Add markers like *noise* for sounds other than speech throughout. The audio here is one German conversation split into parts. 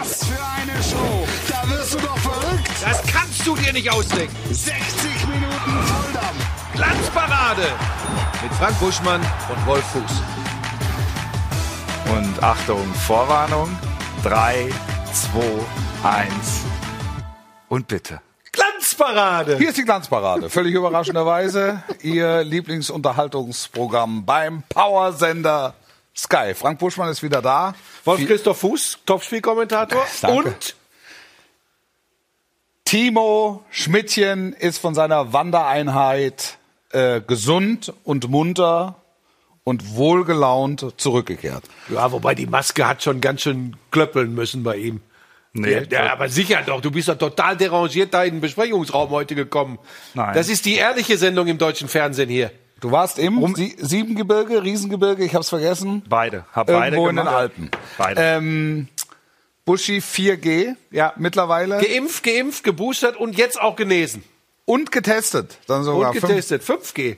Was für eine Show! Da wirst du doch verrückt! Das kannst du dir nicht ausdenken. 60 Minuten Volldampf! Glanzparade mit Frank Buschmann und Wolf Fuß. Und Achtung, Vorwarnung. 3, 2, 1 und bitte. Glanzparade! Hier ist die Glanzparade. Völlig überraschenderweise Ihr Lieblingsunterhaltungsprogramm beim Powersender Sky. Frank Buschmann ist wieder da. Wolf Christoph Fuß, Topspielkommentator. Und Timo Schmidtchen ist von seiner Wandereinheit äh, gesund und munter und wohlgelaunt zurückgekehrt. ja, wobei die Maske hat schon ganz schön klöppeln müssen bei ihm. Nee, Ja, ja, aber sicher doch. Du bist doch total derangiert da in den Besprechungsraum heute gekommen. Nein. Das ist die ehrliche Sendung im deutschen Fernsehen hier. Du warst im Sie Siebengebirge, Riesengebirge, ich hab's vergessen. Beide. Hab beide Irgendwo in den. Alpen. Beide. Ähm, Buschi 4G Ja. mittlerweile Geimpft, geimpft, geboostert und jetzt auch genesen. und getestet. Dann sogar Und fünf- getestet. 5G.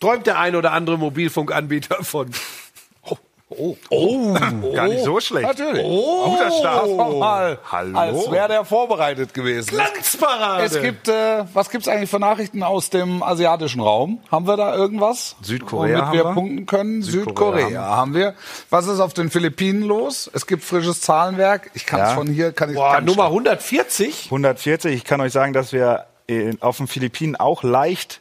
Träumt der ein oder andere Mobilfunkanbieter von. Oh, oh, Gar nicht so schlecht. Natürlich. Oh, Guter Start. Oh, mal, Hallo. als wäre der vorbereitet gewesen. Glanzparade! Es gibt, äh, was gibt's eigentlich für Nachrichten aus dem asiatischen Raum? Haben wir da irgendwas? Südkorea Womit haben wir wir. punkten können? Südkorea Südkorea, haben wir. Was ist auf den Philippinen los? Es gibt frisches Zahlenwerk. Ich kann es Ja. von hier, kann ich Boah, ganz Nummer 140? 140. Ich kann euch sagen, dass wir in, auf den Philippinen auch leicht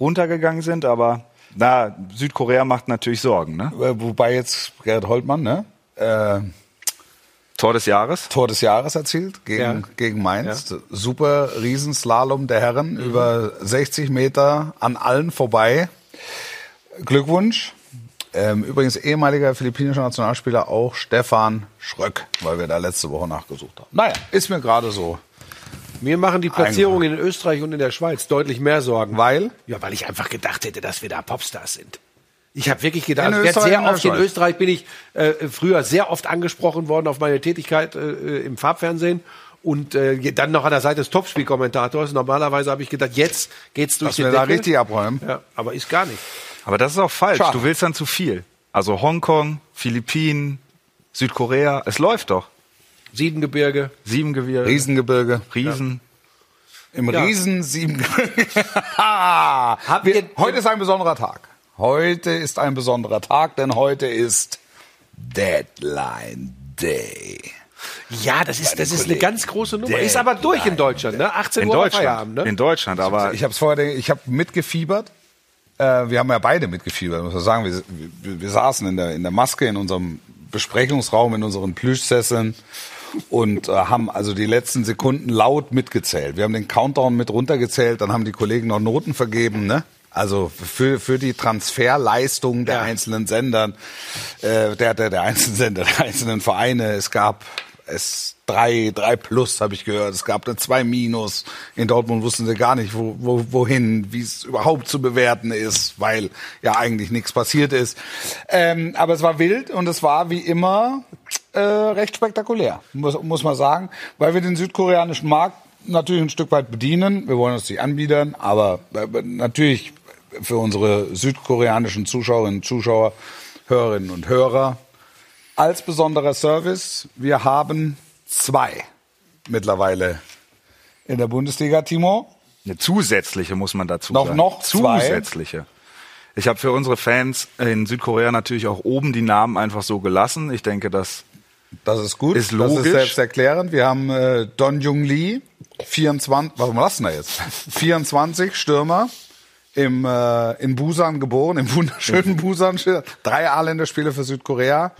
runtergegangen sind, aber na, Südkorea macht natürlich Sorgen. Ne? Äh, Wobei jetzt Gerhard Holtmann, ne? Äh, Tor des Jahres. Tor des Jahres erzielt gegen, Ja. gegen Mainz. Super Riesenslalom der Herren über 60 Meter an allen vorbei. Glückwunsch. Ähm, übrigens ehemaliger philippinischer Nationalspieler auch Stefan Schröck, weil wir da letzte Woche nachgesucht haben. Naja, ist mir gerade so. Mir machen die Platzierungen in Österreich und in der Schweiz deutlich mehr Sorgen. Weil? Ja, weil ich einfach gedacht hätte, dass wir da Popstars sind. Ich habe wirklich gedacht, In ich werd Österreich sehr oft in. Österreich bin ich äh, früher sehr oft angesprochen worden auf meine Tätigkeit äh, im Farbfernsehen und äh, dann noch an der Seite des Topspielkommentators. Normalerweise habe ich gedacht, jetzt geht's durch Dass den wir da Deckel. richtig abräumen. Ja, aber ist gar nicht. Aber das ist auch falsch. Schade. Du willst dann zu viel. Also Hongkong, Philippinen, Südkorea. Es läuft doch. Siebengebirge. Siebengebirge. Riesengebirge. Riesen. Im Ja. Riesen Siebengebirge. *laughs* wir, ihr- heute ist ein besonderer Tag. Heute ist ein besonderer Tag, denn heute ist Deadline Day. Ja, das ist, das ist eine ganz große Nummer. Ist aber durch in Deutschland, ne? 18 In Uhr Deutschland. Feierabend, ne? In Deutschland, aber Ich habe es vorher, ich habe mitgefiebert. Äh, wir haben ja beide mitgefiebert, muss man sagen. Wir, wir, wir saßen in der, in der Maske in unserem Besprechungsraum, in unseren Plüschsesseln und äh, haben also die letzten Sekunden laut mitgezählt. Wir haben den Countdown mit runtergezählt, dann haben die Kollegen noch Noten vergeben, ne? Also für, für die Transferleistung der Ja. einzelnen Sendern, äh, der, der, der einzelnen Sender, der einzelnen Vereine. Es gab es drei, drei plus, habe ich gehört. Es gab eine zwei minus. In Dortmund wussten sie gar nicht, wo, wo, wohin, wie es überhaupt zu bewerten ist, weil ja eigentlich nichts passiert ist. Ähm, aber es war wild und es war wie immer äh, recht spektakulär, muss, muss man sagen, weil wir den südkoreanischen Markt natürlich ein Stück weit bedienen. Wir wollen uns nicht anbiedern, aber äh, natürlich für unsere südkoreanischen Zuschauerinnen und Zuschauer, Hörerinnen und Hörer als besonderer Service. Wir haben zwei mittlerweile in der Bundesliga, Timo. eine zusätzliche muss man dazu Noch- sagen. noch zwei? zusätzliche. Ich habe für unsere Fans in Südkorea natürlich auch oben die Namen einfach so gelassen. Ich denke, dass Das ist gut. Ist Das logisch. ist selbsterklärend. Wir haben äh, Don Jung Lee, 24, warum lassen wir jetzt? 24 Stürmer im, äh, in Busan geboren, im wunderschönen Busan. Drei A-Länderspiele für Südkorea,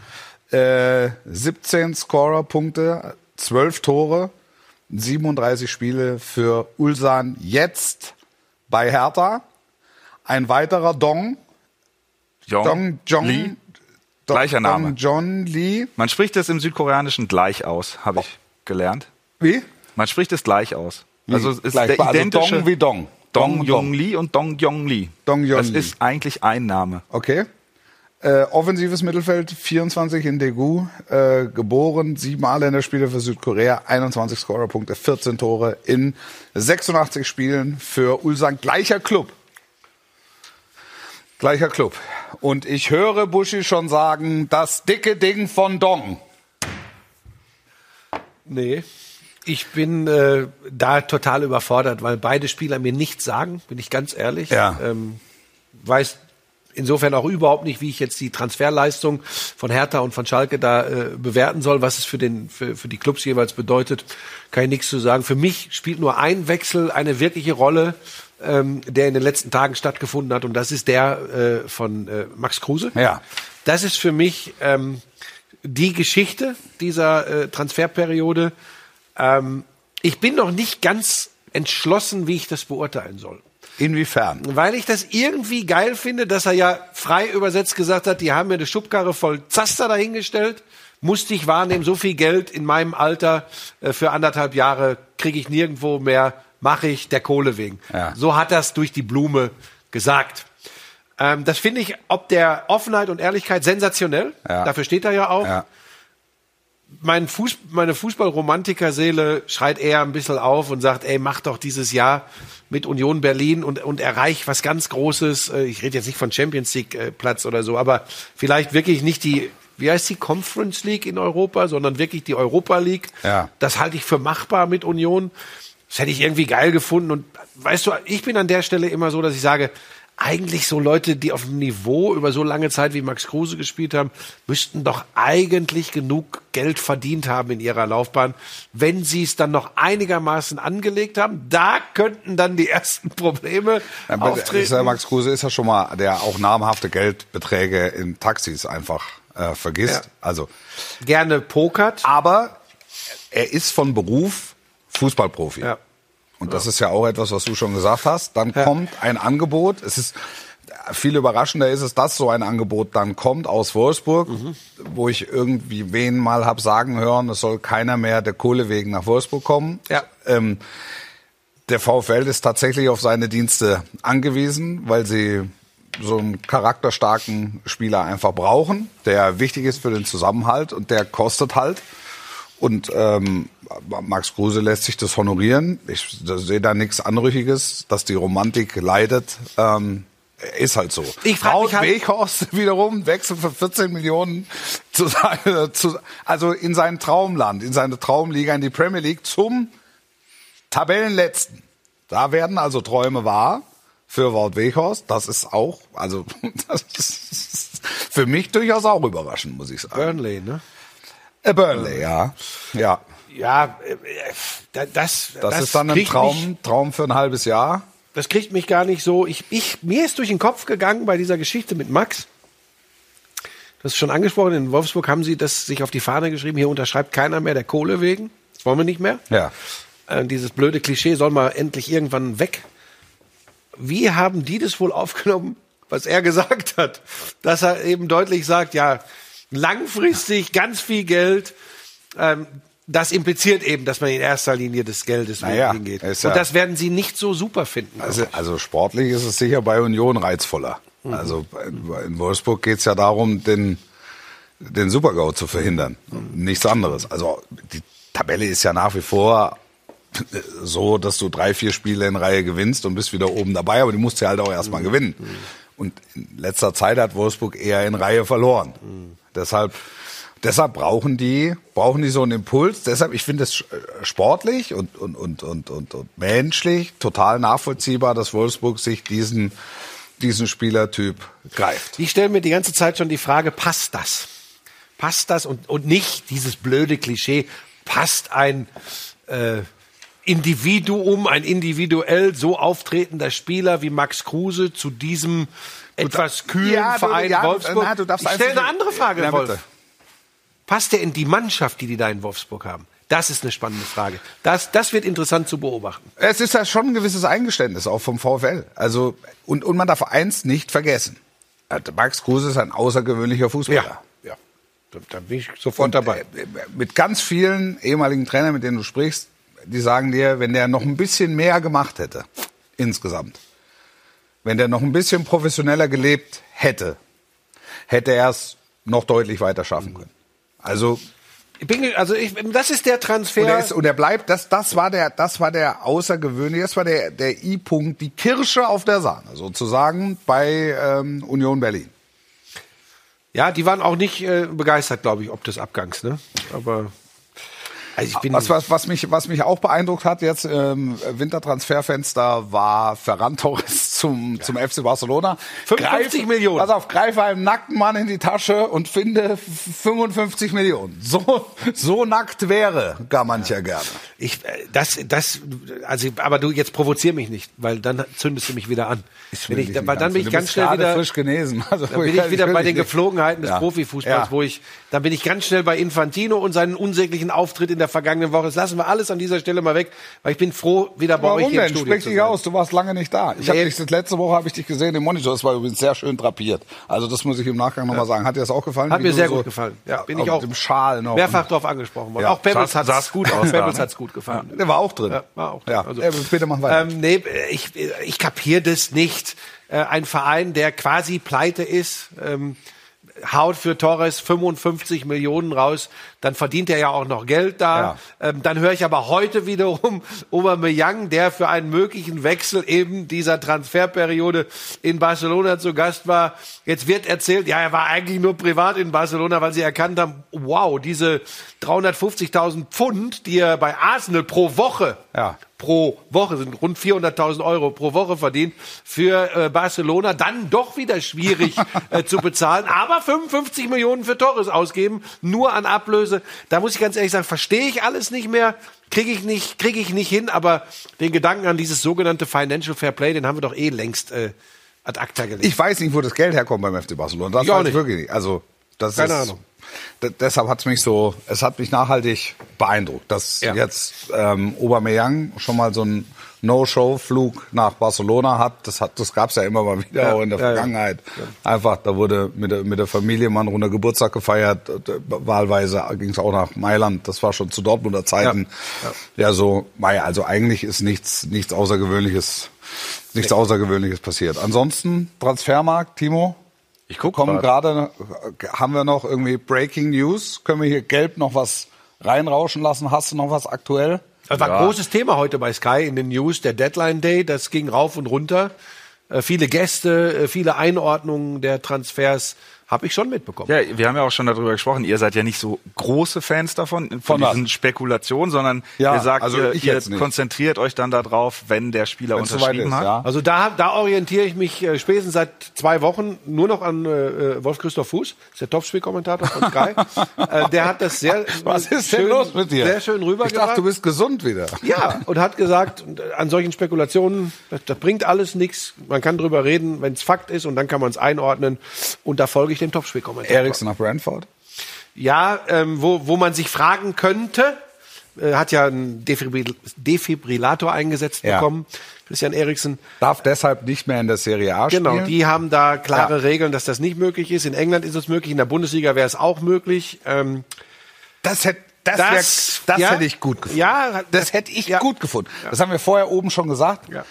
äh, 17 Scorer-Punkte, 12 Tore, 37 Spiele für Ulsan jetzt bei Hertha. Ein weiterer Dong, Jong, Dong Jong, Lee. Dong, Gleicher Name. Dong John Lee. Man spricht es im Südkoreanischen gleich aus, habe ich gelernt. Wie? Man spricht es gleich aus. Also es ist Gleich, der also identische Dong wie Dong. Dong und Jong Lee und Dong Jong Lee. Dong Jong das Lee. ist eigentlich ein Name. Okay. Äh, offensives Mittelfeld, 24 in Daegu, äh, geboren, sieben A-Länderspiele für Südkorea, 21 Scorerpunkte, 14 Tore in 86 Spielen für Ulsan. Gleicher Club. Gleicher Club. Und ich höre Buschi schon sagen, das dicke Ding von Dong. Nee. Ich bin äh, da total überfordert, weil beide Spieler mir nichts sagen, bin ich ganz ehrlich. Ja. Ähm, weiß insofern auch überhaupt nicht, wie ich jetzt die Transferleistung von Hertha und von Schalke da äh, bewerten soll, was es für, den, für, für die Clubs jeweils bedeutet, kann ich nichts zu sagen. Für mich spielt nur ein Wechsel eine wirkliche Rolle, ähm, der in den letzten Tagen stattgefunden hat, und das ist der äh, von äh, Max Kruse. Ja. Das ist für mich ähm, die Geschichte dieser äh, Transferperiode. Ähm, ich bin noch nicht ganz entschlossen, wie ich das beurteilen soll. Inwiefern? Weil ich das irgendwie geil finde, dass er ja frei übersetzt gesagt hat, die haben mir eine Schubkarre voll Zaster dahingestellt, musste ich wahrnehmen, so viel Geld in meinem Alter äh, für anderthalb Jahre kriege ich nirgendwo mehr, mache ich der Kohle wegen. Ja. So hat das durch die Blume gesagt. Ähm, das finde ich ob der Offenheit und Ehrlichkeit sensationell. Ja. Dafür steht er ja auch Ja. mein Fuß, meine Fußballromantiker-Seele schreit eher ein bisschen auf und sagt, ey, mach doch dieses Jahr mit Union Berlin und, und erreich was ganz Großes. Äh, Ich rede jetzt nicht von Champions League äh, Platz oder so, aber vielleicht wirklich nicht die, wie heißt die Conference League in Europa, sondern wirklich die Europa League. Ja. Das halte ich für machbar mit Union. Das hätte ich irgendwie geil gefunden. Und weißt du, ich bin an der Stelle immer so, dass ich sage, eigentlich so Leute, die auf dem Niveau über so lange Zeit wie Max Kruse gespielt haben, müssten doch eigentlich genug Geld verdient haben in ihrer Laufbahn, wenn sie es dann noch einigermaßen angelegt haben. Da könnten dann die ersten Probleme Aber auftreten. ja, Max Kruse ist ja schon mal, der auch namhafte Geldbeträge in Taxis einfach äh, vergisst. Ja. Also, Gerne pokert. aber er ist von Beruf Fußballprofi. Ja. Und das ist ja auch etwas, was du schon gesagt hast. Dann Ja. kommt ein Angebot. Es ist viel überraschender ist es, dass so ein Angebot dann kommt aus Wolfsburg, Mhm. wo ich irgendwie wen mal hab sagen hören, es soll keiner mehr der Kohle wegen nach Wolfsburg kommen. Ja. Ähm, der VfL ist tatsächlich auf seine Dienste angewiesen, weil sie so einen charakterstarken Spieler einfach brauchen, der wichtig ist für den Zusammenhalt und der kostet halt. Und ähm, Max Kruse lässt sich das honorieren. Ich sehe da nichts Anrüchiges, dass die Romantik leidet. Ähm, ist halt so. Ich frag mich halt- Weghorst *laughs* wiederum wechselt für 14 Millionen zu, zu, also in sein Traumland, in seine Traumliga, in die Premier League zum Tabellenletzten. Da werden also Träume wahr für Wout Weghorst. Das ist auch, also *laughs* das ist für mich durchaus auch überraschend, muss ich sagen. Burnley, ne? Äh, Burnley, ja. Ja. Ja, äh, äh, das, Das, ist dann ein Traum, Mich, Traum für ein halbes Jahr. das kriegt mich gar nicht so. Ich, ich, mir ist durch den Kopf gegangen bei dieser Geschichte mit Max. Das ist schon angesprochen. In Wolfsburg haben sie das sich auf die Fahne geschrieben. Hier unterschreibt keiner mehr der Kohle wegen. Das wollen wir nicht mehr. Ja. Äh, dieses blöde Klischee soll mal endlich irgendwann weg. Wie haben die das wohl aufgenommen, was er *laughs* gesagt hat? Dass er eben deutlich sagt, ja, langfristig ganz viel Geld. Ähm, das impliziert eben, dass man in erster Linie des Geldes Naja, hingeht. ja- Und das werden sie nicht so super finden. Also, also sportlich ist es sicher bei Union reizvoller. Also in Wolfsburg geht es ja darum, den, den Supergau zu verhindern. Nichts anderes. Also die Tabelle ist ja nach wie vor so, dass du drei, vier Spiele in Reihe gewinnst und bist wieder oben dabei, aber die musst du halt auch erstmal gewinnen. Und in letzter Zeit hat Wolfsburg eher in Reihe verloren. Deshalb, deshalb brauchen die, brauchen die so einen Impuls. Deshalb, ich finde es sportlich und, und, und, und, und, und menschlich total nachvollziehbar, dass Wolfsburg sich diesen, diesen Spielertyp greift. Ich stelle mir die ganze Zeit schon die Frage, passt das? Passt das? Und, und nicht dieses blöde Klischee, passt ein äh, Individuum, ein individuell so auftretender Spieler wie Max Kruse zu diesem etwas kühlen Ja, Verein ja, Wolfsburg? na, du darfst ich stelle eine andere Frage, Ja, Wolf. bitte. Passt der in die Mannschaft, die die da in Wolfsburg haben? Das ist eine spannende Frage. Das, das wird interessant zu beobachten. Es ist ja schon ein gewisses Eingeständnis auch vom VfL. Also und, und man darf eins nicht vergessen: Äh, Max Kruse ist ein außergewöhnlicher Fußballer. ja. Da, da bin ich sofort dabei. Äh, Mit ganz vielen ehemaligen Trainern, mit denen du sprichst, die sagen dir, wenn der noch ein bisschen mehr gemacht hätte insgesamt, wenn der noch ein bisschen professioneller gelebt hätte, hätte er es noch deutlich weiter schaffen können. Also Ich bin, also ich, das ist der Transfer. Und er, ist, und er bleibt, das, das war der, das war der außergewöhnliche, das war der, der I-Punkt, die Kirsche auf der Sahne, sozusagen, bei ähm, Union Berlin. Ja, die waren auch nicht äh, begeistert, glaube ich, ob des Abgangs, ne? Aber Also bin was, was, was, mich, was mich auch beeindruckt hat jetzt im Wintertransferfenster war Ferran Torres zum, zum FC Barcelona. 55 Millionen. Pass auf, greife einem nackten Mann in die Tasche und finde 55 Millionen. So, so nackt wäre gar mancher gerne. Ich, äh, das, das, also, aber du jetzt provozier mich nicht, weil dann zündest du mich wieder an. Wenn ich, weil dann bin ich ganz schnell wieder, frisch genesen. *laughs* Also, dann bin ich wieder bei den Geflogenheiten des Ja. Profifußballs, Ja. wo ich, dann bin ich ganz schnell bei Infantino und seinen unsäglichen Auftritt in der vergangenen Woche. Das lassen wir alles an dieser Stelle mal weg, weil ich bin froh, wieder bei euch Warum hier im denn? Studio Sprich dich aus, du warst lange nicht da. Ich Nee. dich, das letzte Woche habe ich dich gesehen im Monitor, das war übrigens sehr schön drapiert. Also das muss ich im Nachgang nochmal sagen. Hat dir das auch gefallen? Hat mir sehr so- gut gefallen. Ja, bin ich mit auch dem Schal noch. mehrfach darauf angesprochen worden. Ja. Auch Pebbles hat sah's gut aus *laughs* Pebbles hat's gut gefallen. Der war auch drin. Ja, war auch Ja, drin. Also, ja bitte mach weiter. Ähm, nee, ich, ich kapiere das nicht. Äh, ein Verein, der quasi pleite ist, ähm, haut für Torres 55 Millionen raus, dann verdient er ja auch noch Geld da. Ähm, dann höre ich aber heute wiederum *laughs* Aubameyang, der für einen möglichen Wechsel eben dieser Transferperiode in Barcelona zu Gast war. Jetzt wird erzählt, ja, er war eigentlich nur privat in Barcelona, weil sie erkannt haben, wow, diese 350.000 Pfund, die er bei Arsenal pro Woche Ja. pro Woche, sind rund 400.000 Euro pro Woche verdient, für äh, Barcelona dann doch wieder schwierig *laughs* äh, zu bezahlen. Aber 55 Millionen für Torres ausgeben, nur an Ablöse. Da muss ich ganz ehrlich sagen, verstehe ich alles nicht mehr. Kriege ich nicht, kriege ich nicht hin, aber den Gedanken an dieses sogenannte Financial Fair Play, den haben wir doch eh längst äh, ad acta gelegt. Ich weiß nicht, wo das Geld herkommt beim FC Barcelona. Das Ich auch weiß ich nicht. wirklich nicht. Also, das Keine ist, Ahnung. Deshalb hat es mich so, es hat mich nachhaltig beeindruckt, dass Ja. jetzt ähm, Aubameyang schon mal so einen No-Show-Flug nach Barcelona hat. Das hat, das gab's ja immer mal wieder, Ja, auch in der ja, ja. Vergangenheit. Einfach, da wurde mit der, mit der Familie mal ein runder Geburtstag gefeiert. Wahlweise ging's auch nach Mailand. Das war schon zu Dortmunder Zeiten. Ja, so, mei, also eigentlich ist nichts, nichts Außergewöhnliches, nichts Außergewöhnliches passiert. Ansonsten Transfermarkt, Timo. Ich guck kommen gerade, haben wir noch irgendwie Breaking News? Können wir hier gelb noch was reinrauschen lassen? Hast du noch was aktuell? Das war ein großes Thema heute bei Sky in den News, der Deadline Day. Das ging rauf und runter. Äh, viele Gäste, äh, viele Einordnungen der Transfers habe ich schon mitbekommen. Ja, wir haben ja auch schon darüber gesprochen. Ihr seid ja nicht so große Fans davon, von, Von was? diesen Spekulationen, sondern Ja, ihr sagt, also ihr, ich ihr konzentriert euch dann darauf, wenn der Spieler Wenn's unterschrieben ist, hat. ja. Also da, da orientiere ich mich äh, spätestens seit zwei Wochen nur noch an äh, Wolf Christoph Fuß, ist der Topspielkommentator von Sky. *laughs* äh, der hat das sehr Was ist denn schön, los mit dir? Sehr schön Ich rübergebracht. dachte, du bist gesund wieder. Ja, und hat gesagt, an solchen Spekulationen, das, das bringt alles nichts. Man kann drüber reden, wenn es Fakt ist und dann kann man es einordnen. Und da folge ich dem Topspielkommentator. Eriksen nach Brentford. Ja, ähm, wo, wo man sich fragen könnte, äh, hat ja einen Defibrill Defibrillator eingesetzt Ja. bekommen, Christian Eriksen. Darf deshalb nicht mehr in der Serie A spielen. Genau, die haben da klare Ja. Regeln, dass das nicht möglich ist. In England ist es möglich, in der Bundesliga wäre es auch möglich. Ähm, das hätte das, Das- wär, das ja. hätte ich gut gefunden. Ja, das hätte ich ja. gut gefunden. Das haben wir vorher oben schon gesagt. Ja.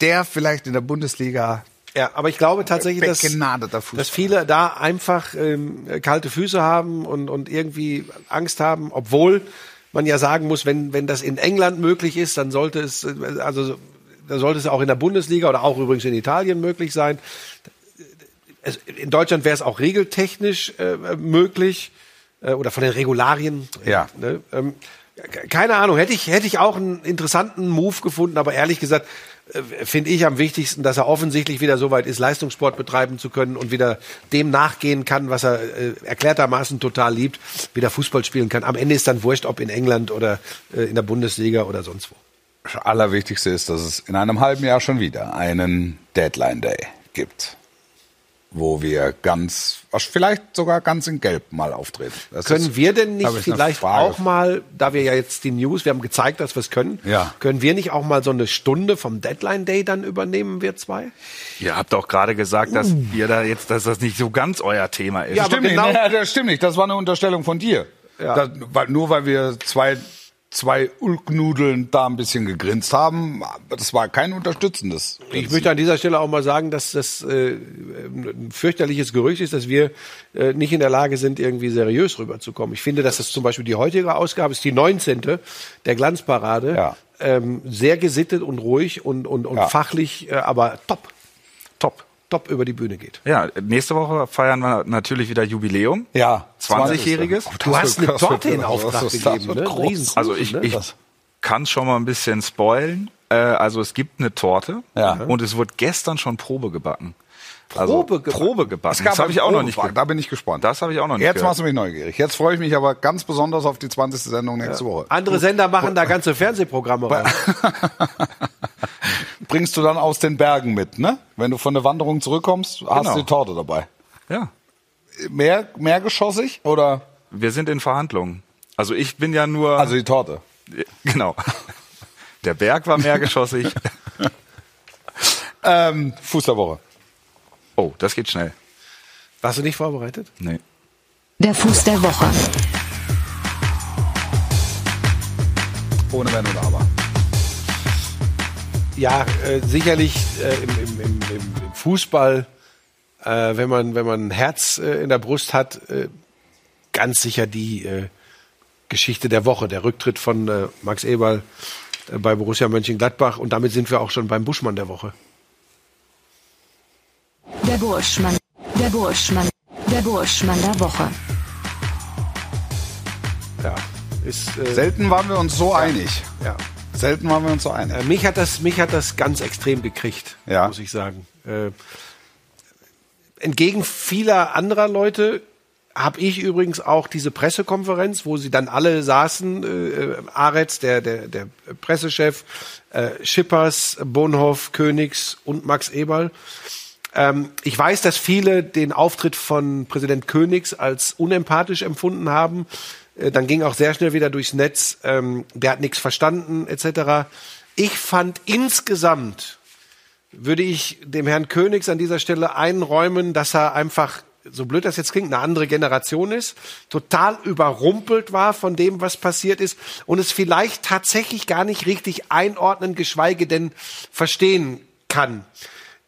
Der vielleicht in der Bundesliga Ja, aber ich glaube tatsächlich, dass, dass viele da einfach ähm, kalte Füße haben und, und irgendwie Angst haben, obwohl man ja sagen muss, wenn, wenn das in England möglich ist, dann sollte es, äh, also dann sollte es auch in der Bundesliga oder auch übrigens in Italien möglich sein. Es, in Deutschland wäre es auch regeltechnisch äh, möglich äh, oder von den Regularien. Ja. Ne? Ähm, keine Ahnung, hätte ich, hätte ich auch einen interessanten Move gefunden, aber ehrlich gesagt äh, finde ich am wichtigsten, dass er offensichtlich wieder so weit ist, Leistungssport betreiben zu können und wieder dem nachgehen kann, was er äh, erklärtermaßen total liebt, wieder Fußball spielen kann. Am Ende ist dann wurscht, ob in England oder äh, in der Bundesliga oder sonst wo. Das Allerwichtigste ist, dass es in einem halben Jahr schon wieder einen Deadline Day gibt, wo wir ganz, vielleicht sogar ganz in Gelb mal auftreten. Das Können ist, wir denn nicht vielleicht auch mal, da wir ja jetzt die News, wir haben gezeigt, dass wir es können, Ja. können wir nicht auch mal so eine Stunde vom Deadline Day dann übernehmen, wir zwei? Ihr habt auch gerade gesagt, dass ihr da jetzt, dass das nicht so ganz euer Thema ist. Uh. Ja, aber Stimmt genau- nicht, nee, das stimmt nicht. Das war eine Unterstellung von dir. Ja. Das, weil, nur weil wir zwei, zwei Ulknudeln da ein bisschen gegrinst haben, das war kein unterstützendes. Ich möchte an dieser Stelle auch mal sagen, dass das äh, ein fürchterliches Gerücht ist, dass wir äh, nicht in der Lage sind, irgendwie seriös rüberzukommen. Ich finde, dass das zum Beispiel die heutige Ausgabe ist die 19. der Glanzparade. Ja. Ähm, sehr gesittet und ruhig und, und, und Ja. fachlich, äh, aber top. Top. über die Bühne geht. Ja, nächste Woche feiern wir natürlich wieder Jubiläum. Ja, 20-jähriges. Du hast eine Torte in Auftrag gegeben, ne? groß. Also ich, ne? ich kann schon mal ein bisschen spoilen. Äh, also es gibt eine Torte Ja. und es wurde gestern schon Probe gebacken. Probe also, gebacken? Probe gebacken. Das habe ich auch noch nicht. Da bin ich gespannt. Das habe ich auch noch nicht Jetzt gehört. machst du mich neugierig. Jetzt freue ich mich aber ganz besonders auf die 20. Sendung nächste Woche. Andere Sender machen da ganze Fernsehprogramme rein. *laughs* Bringst du dann aus den Bergen mit, ne? Wenn du von der Wanderung zurückkommst, hast Genau. du die Torte dabei. Ja, Mehr, mehrgeschossig oder? wir sind in Verhandlungen. Also ich bin ja nur... Also die Torte. *laughs* genau. Der Berg war mehrgeschossig. *laughs* Ähm, Fuß der Woche. Oh, das geht schnell. Warst du nicht vorbereitet? Nee. Der Fuß der Woche. Ohne Wenn und Aber. Ja, äh, sicherlich äh, im, im, im, im Fußball, äh, wenn man wenn man ein Herz äh, in der Brust hat, äh, ganz sicher die äh, Geschichte der Woche, der Rücktritt von äh, Max Eberl äh, bei Borussia Mönchengladbach und damit sind wir auch schon beim Buschmann der Woche. Der Burschmann. Der Burschmann. Der Burschmann der Woche. Ja, ist äh, Selten waren wir uns so einig. ja. Selten waren wir uns so einig. Äh, mich hat das mich hat das ganz extrem gekriegt, Ja. muss ich sagen. Äh, entgegen vieler anderer Leute habe ich übrigens auch diese Pressekonferenz, wo sie dann alle saßen, äh, Aretz, der, der, der Pressechef, äh, Schippers, Bonhoff, Königs und Max Eberl. Ähm, ich weiß, dass viele den Auftritt von Präsident Königs als unempathisch empfunden haben. Äh, dann ging auch sehr schnell wieder durchs Netz, ähm, der hat nichts verstanden etc. Ich fand insgesamt würde ich dem Herrn Königs an dieser Stelle einräumen, dass er einfach, so blöd das jetzt klingt, eine andere Generation ist, total überrumpelt war von dem, was passiert ist und es vielleicht tatsächlich gar nicht richtig einordnen, geschweige denn verstehen kann.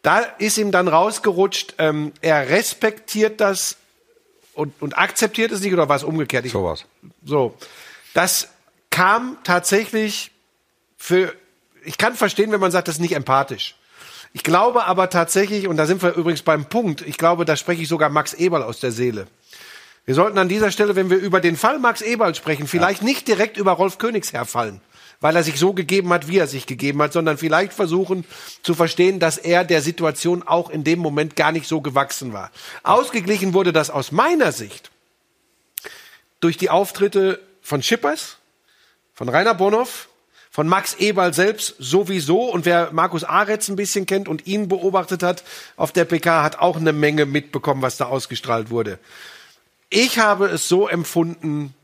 Da ist ihm dann rausgerutscht, ähm, er respektiert das und, und akzeptiert es nicht oder war es umgekehrt? Ich, Sowas. so. Das kam tatsächlich für, ich kann verstehen, wenn man sagt, das ist nicht empathisch. Ich glaube aber tatsächlich, und da sind wir übrigens beim Punkt, ich glaube, da spreche ich sogar Max Eberl aus der Seele. Wir sollten an dieser Stelle, wenn wir über den Fall Max Eberl sprechen, vielleicht nicht direkt über Rolf Königs herfallen, weil er sich so gegeben hat, wie er sich gegeben hat, sondern vielleicht versuchen zu verstehen, dass er der Situation auch in dem Moment gar nicht so gewachsen war. Ausgeglichen wurde das aus meiner Sicht durch die Auftritte von Schippers, von Rainer Bonhoff, von Max Eberl selbst sowieso. Und wer Markus Aretz ein bisschen kennt und ihn beobachtet hat auf der PK, hat auch eine Menge mitbekommen, was da ausgestrahlt wurde. Ich habe es so empfunden,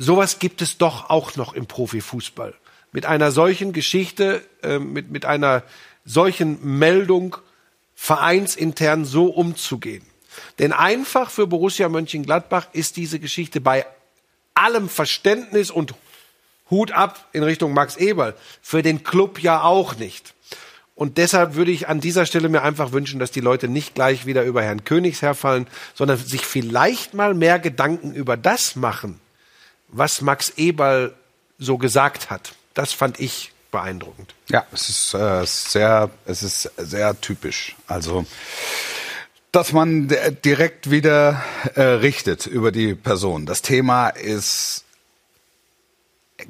sowas gibt es doch auch noch im Profifußball. Mit einer solchen Geschichte, äh, mit, mit einer solchen Meldung vereinsintern so umzugehen. Denn einfach für Borussia Mönchengladbach ist diese Geschichte bei allem Verständnis und Hut ab in Richtung Max Eberl. Für den Club ja auch nicht. Und deshalb würde ich an dieser Stelle mir einfach wünschen, dass die Leute nicht gleich wieder über Herrn Königs herfallen, sondern sich vielleicht mal mehr Gedanken über das machen, was Max Eberl so gesagt hat. Das fand ich beeindruckend. Ja, es ist äh, sehr, es ist sehr typisch. Also, dass man direkt wieder äh, richtet über die Person. Das Thema ist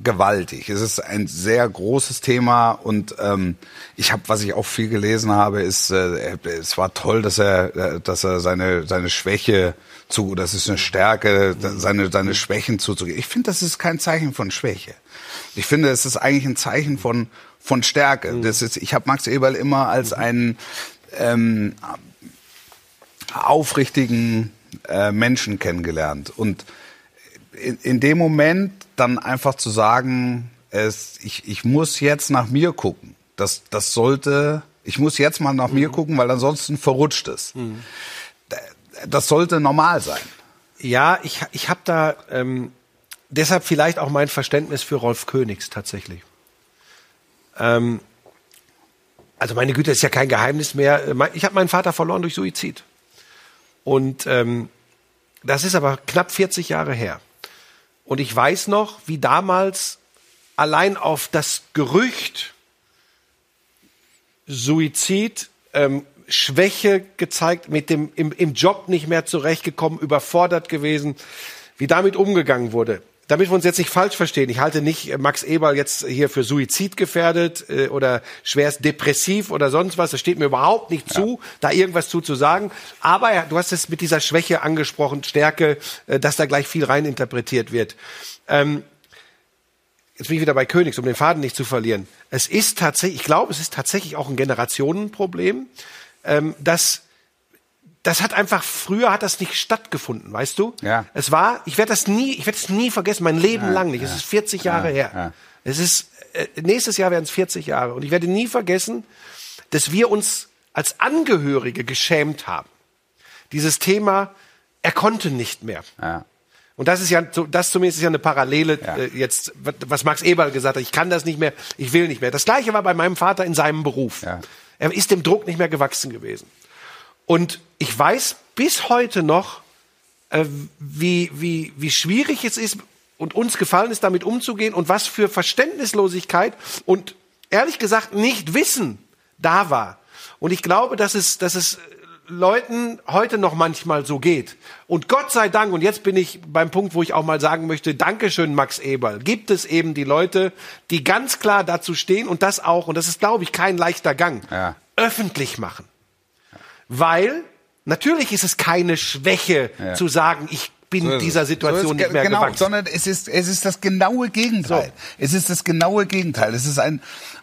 gewaltig. Es ist ein sehr großes Thema und ähm, ich habe, was ich auch viel gelesen habe, ist, äh, es war toll, dass er, äh, dass er seine seine Schwäche zu, das ist eine Stärke, seine seine Schwächen zuzugeben. Ich finde, das ist kein Zeichen von Schwäche. Ich finde, es ist eigentlich ein Zeichen von von Stärke. Das ist, ich habe Max Eberl immer als einen ähm, aufrichtigen äh, Menschen kennengelernt und in, in dem Moment dann einfach zu sagen, es, ich, ich muss jetzt nach mir gucken. Das, das sollte, ich muss jetzt mal nach mir gucken, weil ansonsten verrutscht es. D- Das sollte normal sein. Ja, ich, ich habe da ähm, deshalb vielleicht auch mein Verständnis für Rolf Königs tatsächlich. Ähm, also meine Güte, ist ja kein Geheimnis mehr. Ich habe meinen Vater verloren durch Suizid. Und ähm, das ist aber knapp 40 Jahre her. Und ich weiß noch, wie damals allein auf das Gerücht Suizid ähm, Schwäche gezeigt, mit dem im, im Job nicht mehr zurechtgekommen, überfordert gewesen, wie damit umgegangen wurde. Damit wir uns jetzt nicht falsch verstehen, ich halte nicht äh, Max Eberl jetzt hier für Suizid gefährdet äh, oder schwerst depressiv oder sonst was. Das steht mir überhaupt nicht zu, da irgendwas zu zu sagen. Aber ja, du hast es mit dieser Schwäche angesprochen, Stärke, äh, dass da gleich viel rein interpretiert wird. Ähm, jetzt bin ich wieder bei Königs, um den Faden nicht zu verlieren. Es ist tatsächlich, ich glaube, es ist tatsächlich auch ein Generationenproblem, ähm, dass das hat einfach früher hat das nicht stattgefunden, weißt du? Ja. Es war, ich werde das nie, ich werde es nie vergessen, mein Leben lang nicht. Es ist 40 Jahre her. ja. Es ist äh, nächstes Jahr werden es 40 Jahre und ich werde nie vergessen, dass wir uns als Angehörige geschämt haben. Dieses Thema, er konnte nicht mehr. Ja. Und das ist ja, das zumindest ist ja eine Parallele Ja. äh, jetzt, was- was Max Eberl gesagt hat. Ich kann das nicht mehr, ich will nicht mehr. Das Gleiche war bei meinem Vater in seinem Beruf. Ja. Er ist dem Druck nicht mehr gewachsen gewesen. Und ich weiß bis heute noch, äh, wie, wie, wie schwierig es ist und uns gefallen ist, damit umzugehen und was für Verständnislosigkeit und ehrlich gesagt nicht Wissen da war. Und ich glaube, dass es, dass es Leuten heute noch manchmal so geht. Und Gott sei Dank, und jetzt bin ich beim Punkt, wo ich auch mal sagen möchte, Dankeschön, Max Eberl, gibt es eben die Leute, die ganz klar dazu stehen und das auch, und das ist, glaube ich, kein leichter Gang, Ja. öffentlich machen. Weil natürlich ist es keine Schwäche Ja. zu sagen, ich bin So dieser Situation So nicht mehr genau, gewachsen. sondern es ist, es ist das genaue Gegenteil. Es ist das genaue Gegenteil. Es ist ein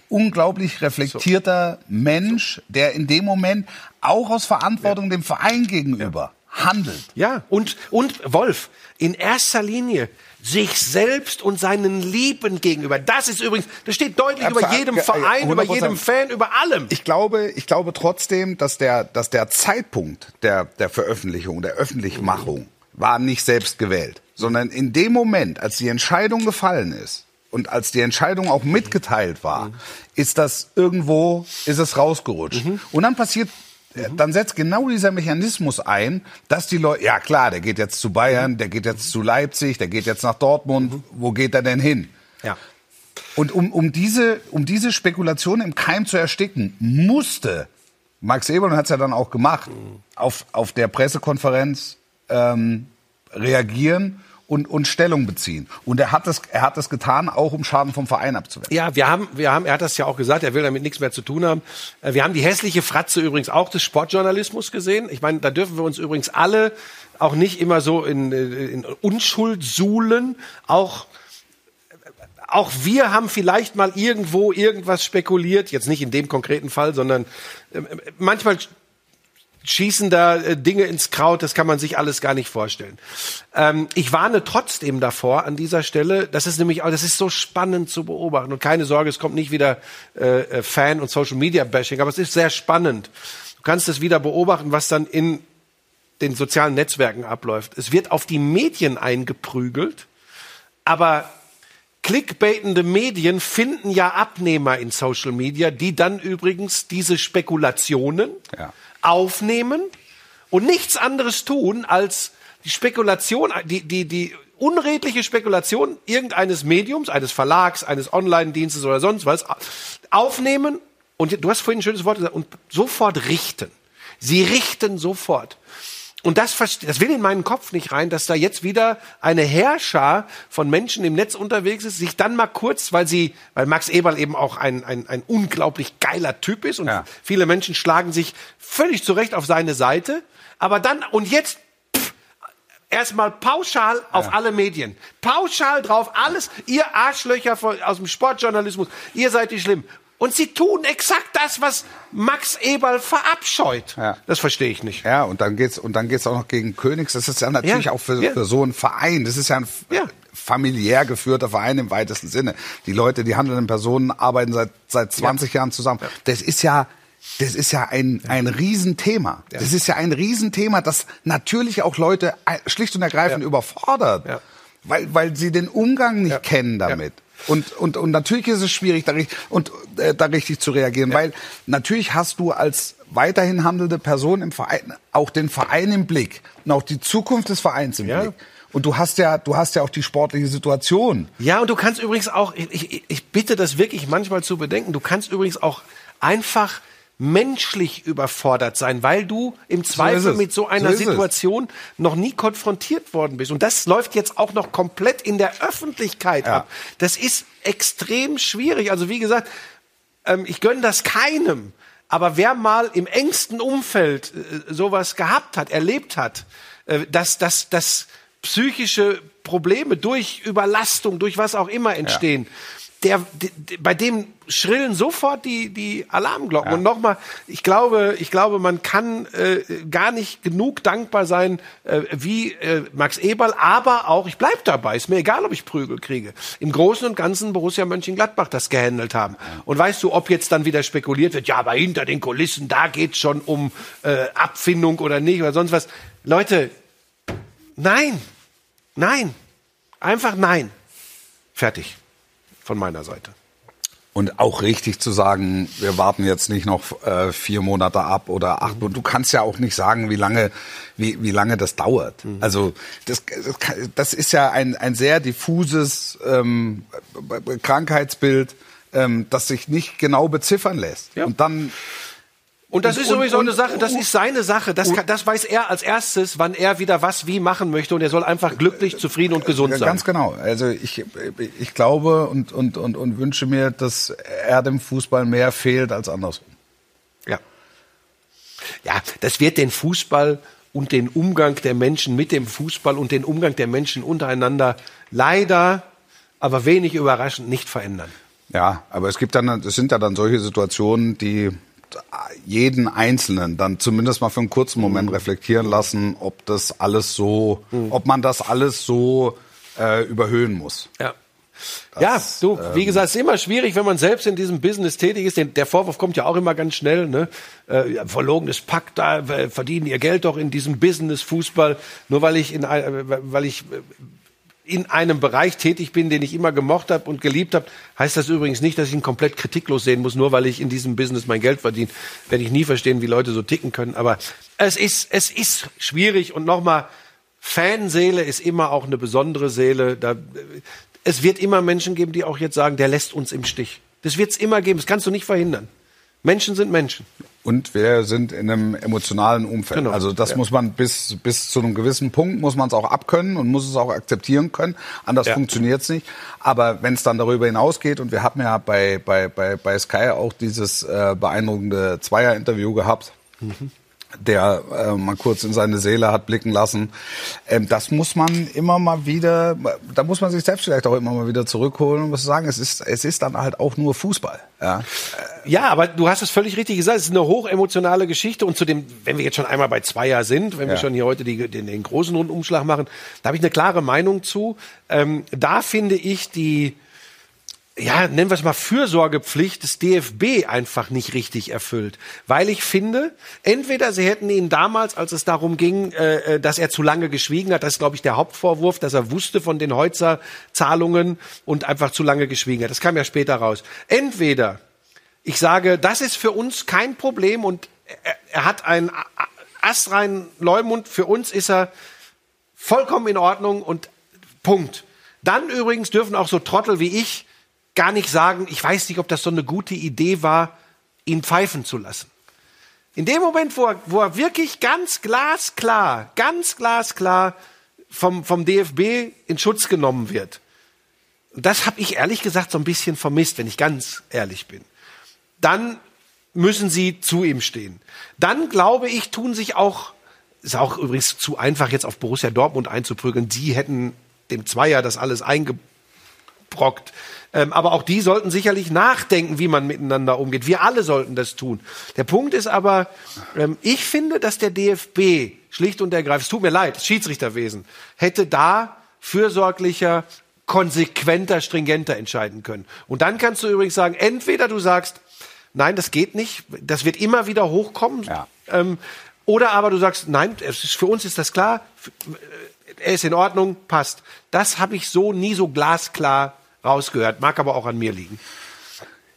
unglaublich reflektierter Mensch, der in dem Moment auch aus Verantwortung dem Verein gegenüber handelt. Ja, und, und Wolf, in erster Linie sich selbst und seinen Lieben gegenüber. Das ist übrigens, das steht deutlich über jedem Verein, über 100%. jedem Fan, über allem. Ich glaube, ich glaube trotzdem, dass der, dass der Zeitpunkt der, der Veröffentlichung, der Öffentlichmachung war nicht selbst gewählt, sondern in dem Moment, als die Entscheidung gefallen ist und als die Entscheidung auch mitgeteilt war, ist das irgendwo, ist es rausgerutscht. Und dann passiert äh, dann setzt genau dieser Mechanismus ein, dass die Leute, ja klar, der geht jetzt zu Bayern, der geht jetzt zu Leipzig, der geht jetzt nach Dortmund, wo geht er denn hin? ja. Und um, um, diese, um diese Spekulation im Keim zu ersticken, musste Max Eberl, und hat es ja dann auch gemacht, auf, auf der Pressekonferenz ähm, reagieren und, und Stellung beziehen. Und er hat, das, er hat das getan, auch um Schaden vom Verein abzuwenden. Ja, wir haben, wir haben, er hat das ja auch gesagt, er will damit nichts mehr zu tun haben. Äh, Wir haben die hässliche Fratze übrigens auch des Sportjournalismus gesehen. Ich meine, da dürfen wir uns übrigens alle auch nicht immer so in, äh, in Unschuld suhlen. Auch auch wir haben vielleicht mal irgendwo irgendwas spekuliert, jetzt nicht in dem konkreten Fall, sondern äh, manchmal schießen da äh, Dinge ins Kraut, das kann man sich alles gar nicht vorstellen. Ähm, ich warne trotzdem davor an dieser Stelle, das ist nämlich auch, das ist so spannend zu beobachten und keine Sorge, es kommt nicht wieder äh, äh, Fan und Social Media Bashing, aber es ist sehr spannend. Du kannst es wieder beobachten, was dann in den sozialen Netzwerken abläuft. Es wird auf die Medien eingeprügelt, aber clickbaitende Medien finden ja Abnehmer in Social Media, die dann übrigens diese Spekulationen Ja. Aufnehmen und nichts anderes tun, als die Spekulation, die, die, die unredliche Spekulation irgendeines Mediums, eines Verlags, eines Online-Dienstes oder sonst was aufnehmen und du hast vorhin ein schönes Wort gesagt, und sofort richten. Sie richten sofort. Und das, das will in meinen Kopf nicht rein, dass da jetzt wieder eine Herrscher von Menschen im Netz unterwegs ist, sich dann mal kurz, weil sie, weil Max Eberl eben auch ein, ein, ein unglaublich geiler Typ ist und Ja. viele Menschen schlagen sich völlig zurecht auf seine Seite, aber dann, und jetzt erstmal pauschal auf alle Medien. Pauschal drauf, alles, ihr Arschlöcher von, aus dem Sportjournalismus, ihr seid die schlimm. Und sie tun exakt das, was Max Eberl verabscheut. Ja. Das verstehe ich nicht. Ja, und dann geht's und dann geht's auch noch gegen Königs. Das ist ja natürlich Ja, auch für, ja. für so einen Verein. Das ist ja ein familiär geführter Verein im weitesten Sinne. Die Leute, die handelnden Personen arbeiten seit seit 20 Jahren zusammen. Das ist ja das ist ja ein, ein Riesenthema. Das ist ja ein Riesenthema, das natürlich auch Leute schlicht und ergreifend überfordert, Ja. weil, weil sie den Umgang nicht kennen damit. Und, und, und natürlich ist es schwierig, da, richtig- und, äh, da richtig zu reagieren, weil natürlich hast du als weiterhin handelnde Person im Verein auch den Verein im Blick und auch die Zukunft des Vereins im Ja. Blick. Und du hast ja, du hast ja auch die sportliche Situation. Ja, und du kannst übrigens auch, ich, ich, ich bitte das wirklich manchmal zu bedenken, du kannst übrigens auch einfach menschlich überfordert sein, weil du im Zweifel es. mit so einer So. Situation noch nie konfrontiert worden bist. Und das läuft jetzt auch noch komplett in der Öffentlichkeit Ja. ab. Das ist extrem schwierig. Also wie gesagt, ähm, ich gönne das keinem. Aber wer mal im engsten Umfeld äh, sowas gehabt hat, erlebt hat, äh, dass, dass, dass psychische Probleme durch Überlastung, durch was auch immer entstehen, der, d- d- bei dem schrillen sofort die, die Alarmglocken. Und nochmal, ich glaube, ich glaube, man kann äh, gar nicht genug dankbar sein, äh, wie äh, Max Eberl, aber auch, ich bleib dabei, ist mir egal, ob ich Prügel kriege. Im Großen und Ganzen Borussia Mönchengladbach das gehandelt haben. Und weißt du, ob jetzt dann wieder spekuliert wird, ja, aber hinter den Kulissen, da geht's schon um äh, Abfindung oder nicht oder sonst was. Leute, nein, nein, einfach nein. Fertig. Von meiner Seite. Und auch richtig zu sagen, wir warten jetzt nicht noch äh, vier Monate ab oder acht. Und du kannst ja auch nicht sagen, wie lange, wie, wie lange das dauert. Also das, das, ist ja ein, ein sehr diffuses ähm, Krankheitsbild, ähm, das sich nicht genau beziffern lässt. Ja. Und dann Und das Und- ist sowieso und- eine Sache, das ist seine Sache. Das, kann, das weiß er als erstes, wann er wieder was wie machen möchte. Und er soll einfach glücklich, zufrieden und gesund Ja, sein. Ganz genau. Also ich, ich glaube und, und, und, und wünsche mir, dass er dem Fußball mehr fehlt als andersrum. Ja. Ja, das wird den Fußball und den Umgang der Menschen mit dem Fußball und den Umgang der Menschen untereinander leider, aber wenig überraschend nicht verändern. Ja, aber es gibt dann, es sind ja dann solche Situationen, die jeden Einzelnen dann zumindest mal für einen kurzen Moment reflektieren lassen, ob das alles so, ob man das alles so äh, überhöhen muss. Ja. ja, du, wie gesagt, es ist immer schwierig, wenn man selbst in diesem Business tätig ist. Der Vorwurf kommt ja auch immer ganz schnell, ne? Äh, verlogenes Pakt, da äh, verdienen ihr Geld doch in diesem Business Fußball, nur weil ich in äh, weil ich äh, in einem Bereich tätig bin, den ich immer gemocht habe und geliebt habe, heißt das übrigens nicht, dass ich ihn komplett kritiklos sehen muss, nur weil ich in diesem Business mein Geld verdiene. Werde ich nie verstehen, wie Leute so ticken können. Aber es ist, es ist schwierig und nochmal, Fanseele ist immer auch eine besondere Seele. Da, es wird immer Menschen geben, die auch jetzt sagen, der lässt uns im Stich. Das wird es immer geben. Das kannst du nicht verhindern. Menschen sind Menschen. Und wir sind in einem emotionalen Umfeld. Genau. Also das Ja. muss man bis, bis zu einem gewissen Punkt muss man es auch abkönnen und muss es auch akzeptieren können. Anders Ja. funktioniert es nicht. Aber wenn es dann darüber hinausgeht, und wir haben ja bei, bei, bei, bei Sky auch dieses äh, beeindruckende Zweier-Interview gehabt, der äh, mal kurz in seine Seele hat blicken lassen. Ähm, das muss man immer mal wieder, da muss man sich selbst vielleicht auch immer mal wieder zurückholen und muss sagen, es ist, es ist dann halt auch nur Fußball. Ja. Ja, aber du hast es völlig richtig gesagt. Es ist eine hochemotionale Geschichte. Und zu dem, wenn wir jetzt schon einmal bei Zweier sind, wenn wir Ja. schon hier heute die, den, den großen Rundumschlag machen, da habe ich eine klare Meinung zu. Ähm, da finde ich die, ja, nennen wir es mal Fürsorgepflicht des DFB einfach nicht richtig erfüllt. Weil ich finde, entweder sie hätten ihn damals, als es darum ging, äh, äh, dass er zu lange geschwiegen hat, das ist, glaube ich, der Hauptvorwurf, dass er wusste von den Heutzer-Zahlungen und einfach zu lange geschwiegen hat. Das kam ja später raus. Entweder ich sage, das ist für uns kein Problem und er, er hat einen astreinen Leumund. Für uns ist er vollkommen in Ordnung und Punkt. Dann übrigens dürfen auch so Trottel wie ich gar nicht sagen, ich weiß nicht, ob das so eine gute Idee war, ihn pfeifen zu lassen. In dem Moment, wo er, wo er wirklich ganz glasklar, ganz glasklar vom, vom DFB in Schutz genommen wird, das habe ich ehrlich gesagt so ein bisschen vermisst, wenn ich ganz ehrlich bin. Dann müssen sie zu ihm stehen. Dann glaube ich, tun sich auch, ist auch übrigens zu einfach jetzt auf Borussia Dortmund einzuprügeln, die hätten dem Zweier das alles eingebrockt. Ähm, aber auch die sollten sicherlich nachdenken, wie man miteinander umgeht. Wir alle sollten das tun. Der Punkt ist aber, ähm, ich finde, dass der DFB schlicht und ergreifend, es tut mir leid, das Schiedsrichterwesen, hätte da fürsorglicher, konsequenter, stringenter entscheiden können. Und dann kannst du übrigens sagen, entweder du sagst, nein, das geht nicht, das wird immer wieder hochkommen, Ja. ähm, oder aber du sagst, nein, für uns ist das klar, f- er ist in Ordnung, passt. Das habe ich so nie so glasklar rausgehört, mag aber auch an mir liegen.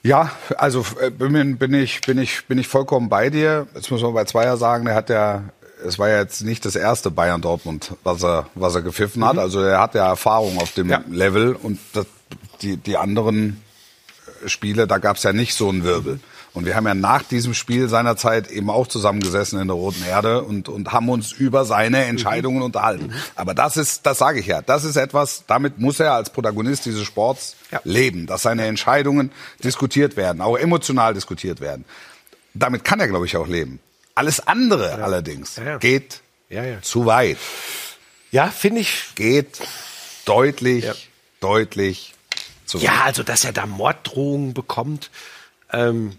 Ja, also äh, bin, bin ich bin ich bin ich vollkommen bei dir. Jetzt muss man bei Zweier sagen, der hat ja es war ja jetzt nicht das erste Bayern Dortmund, was er was er gepfiffen hat. Also er hat ja Erfahrung auf dem Ja. Level und das, die die anderen Spiele, da gab's ja nicht so einen Wirbel. Und wir haben ja nach diesem Spiel seinerzeit eben auch zusammengesessen in der Roten Erde und, und haben uns über seine Entscheidungen unterhalten. Aber das ist, das sage ich ja, das ist etwas, damit muss er als Protagonist dieses Sports Ja. leben, dass seine Entscheidungen diskutiert werden, auch emotional diskutiert werden. Damit kann er, glaube ich, auch leben. Alles andere allerdings Ja, geht Ja, ja. zu weit. Ja, finde ich. Geht deutlich, deutlich zu weit. Ja, also dass er da Morddrohungen bekommt. Ähm,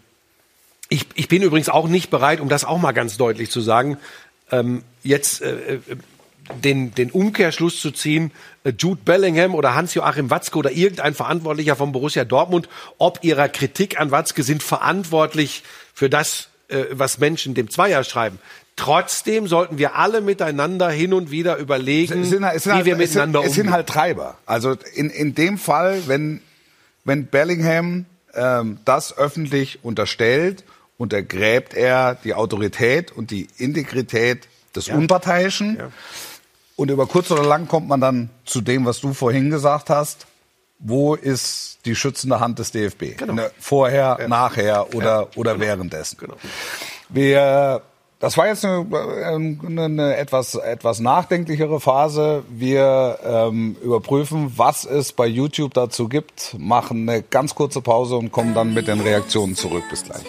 ich, ich bin übrigens auch nicht bereit, um das auch mal ganz deutlich zu sagen, ähm, jetzt äh, äh, den, den Umkehrschluss zu ziehen, äh, Jude Bellingham oder Hans-Joachim Watzke oder irgendein Verantwortlicher von Borussia Dortmund, ob ihrer Kritik an Watzke sind verantwortlich für das, äh, was Menschen dem Zweier schreiben. Trotzdem sollten wir alle miteinander hin und wieder überlegen, es sind, halt- es sind wie halt, wir es sind, miteinander es sind umgehen. halt Treiber. Also in, in dem Fall, wenn, wenn Bellingham ähm, das öffentlich unterstellt, untergräbt er die Autorität und die Integrität des Unparteiischen. Und über kurz oder lang kommt man dann zu dem, was du vorhin gesagt hast. Wo ist die schützende Hand des DFB? Genau. Ne, Vorher, nachher oder, oder währenddessen. Genau. Wir, das war jetzt eine, eine, eine etwas, etwas nachdenklichere Phase. Wir ähm, überprüfen, was es bei YouTube dazu gibt, machen eine ganz kurze Pause und kommen dann mit den Reaktionen zurück. Bis gleich.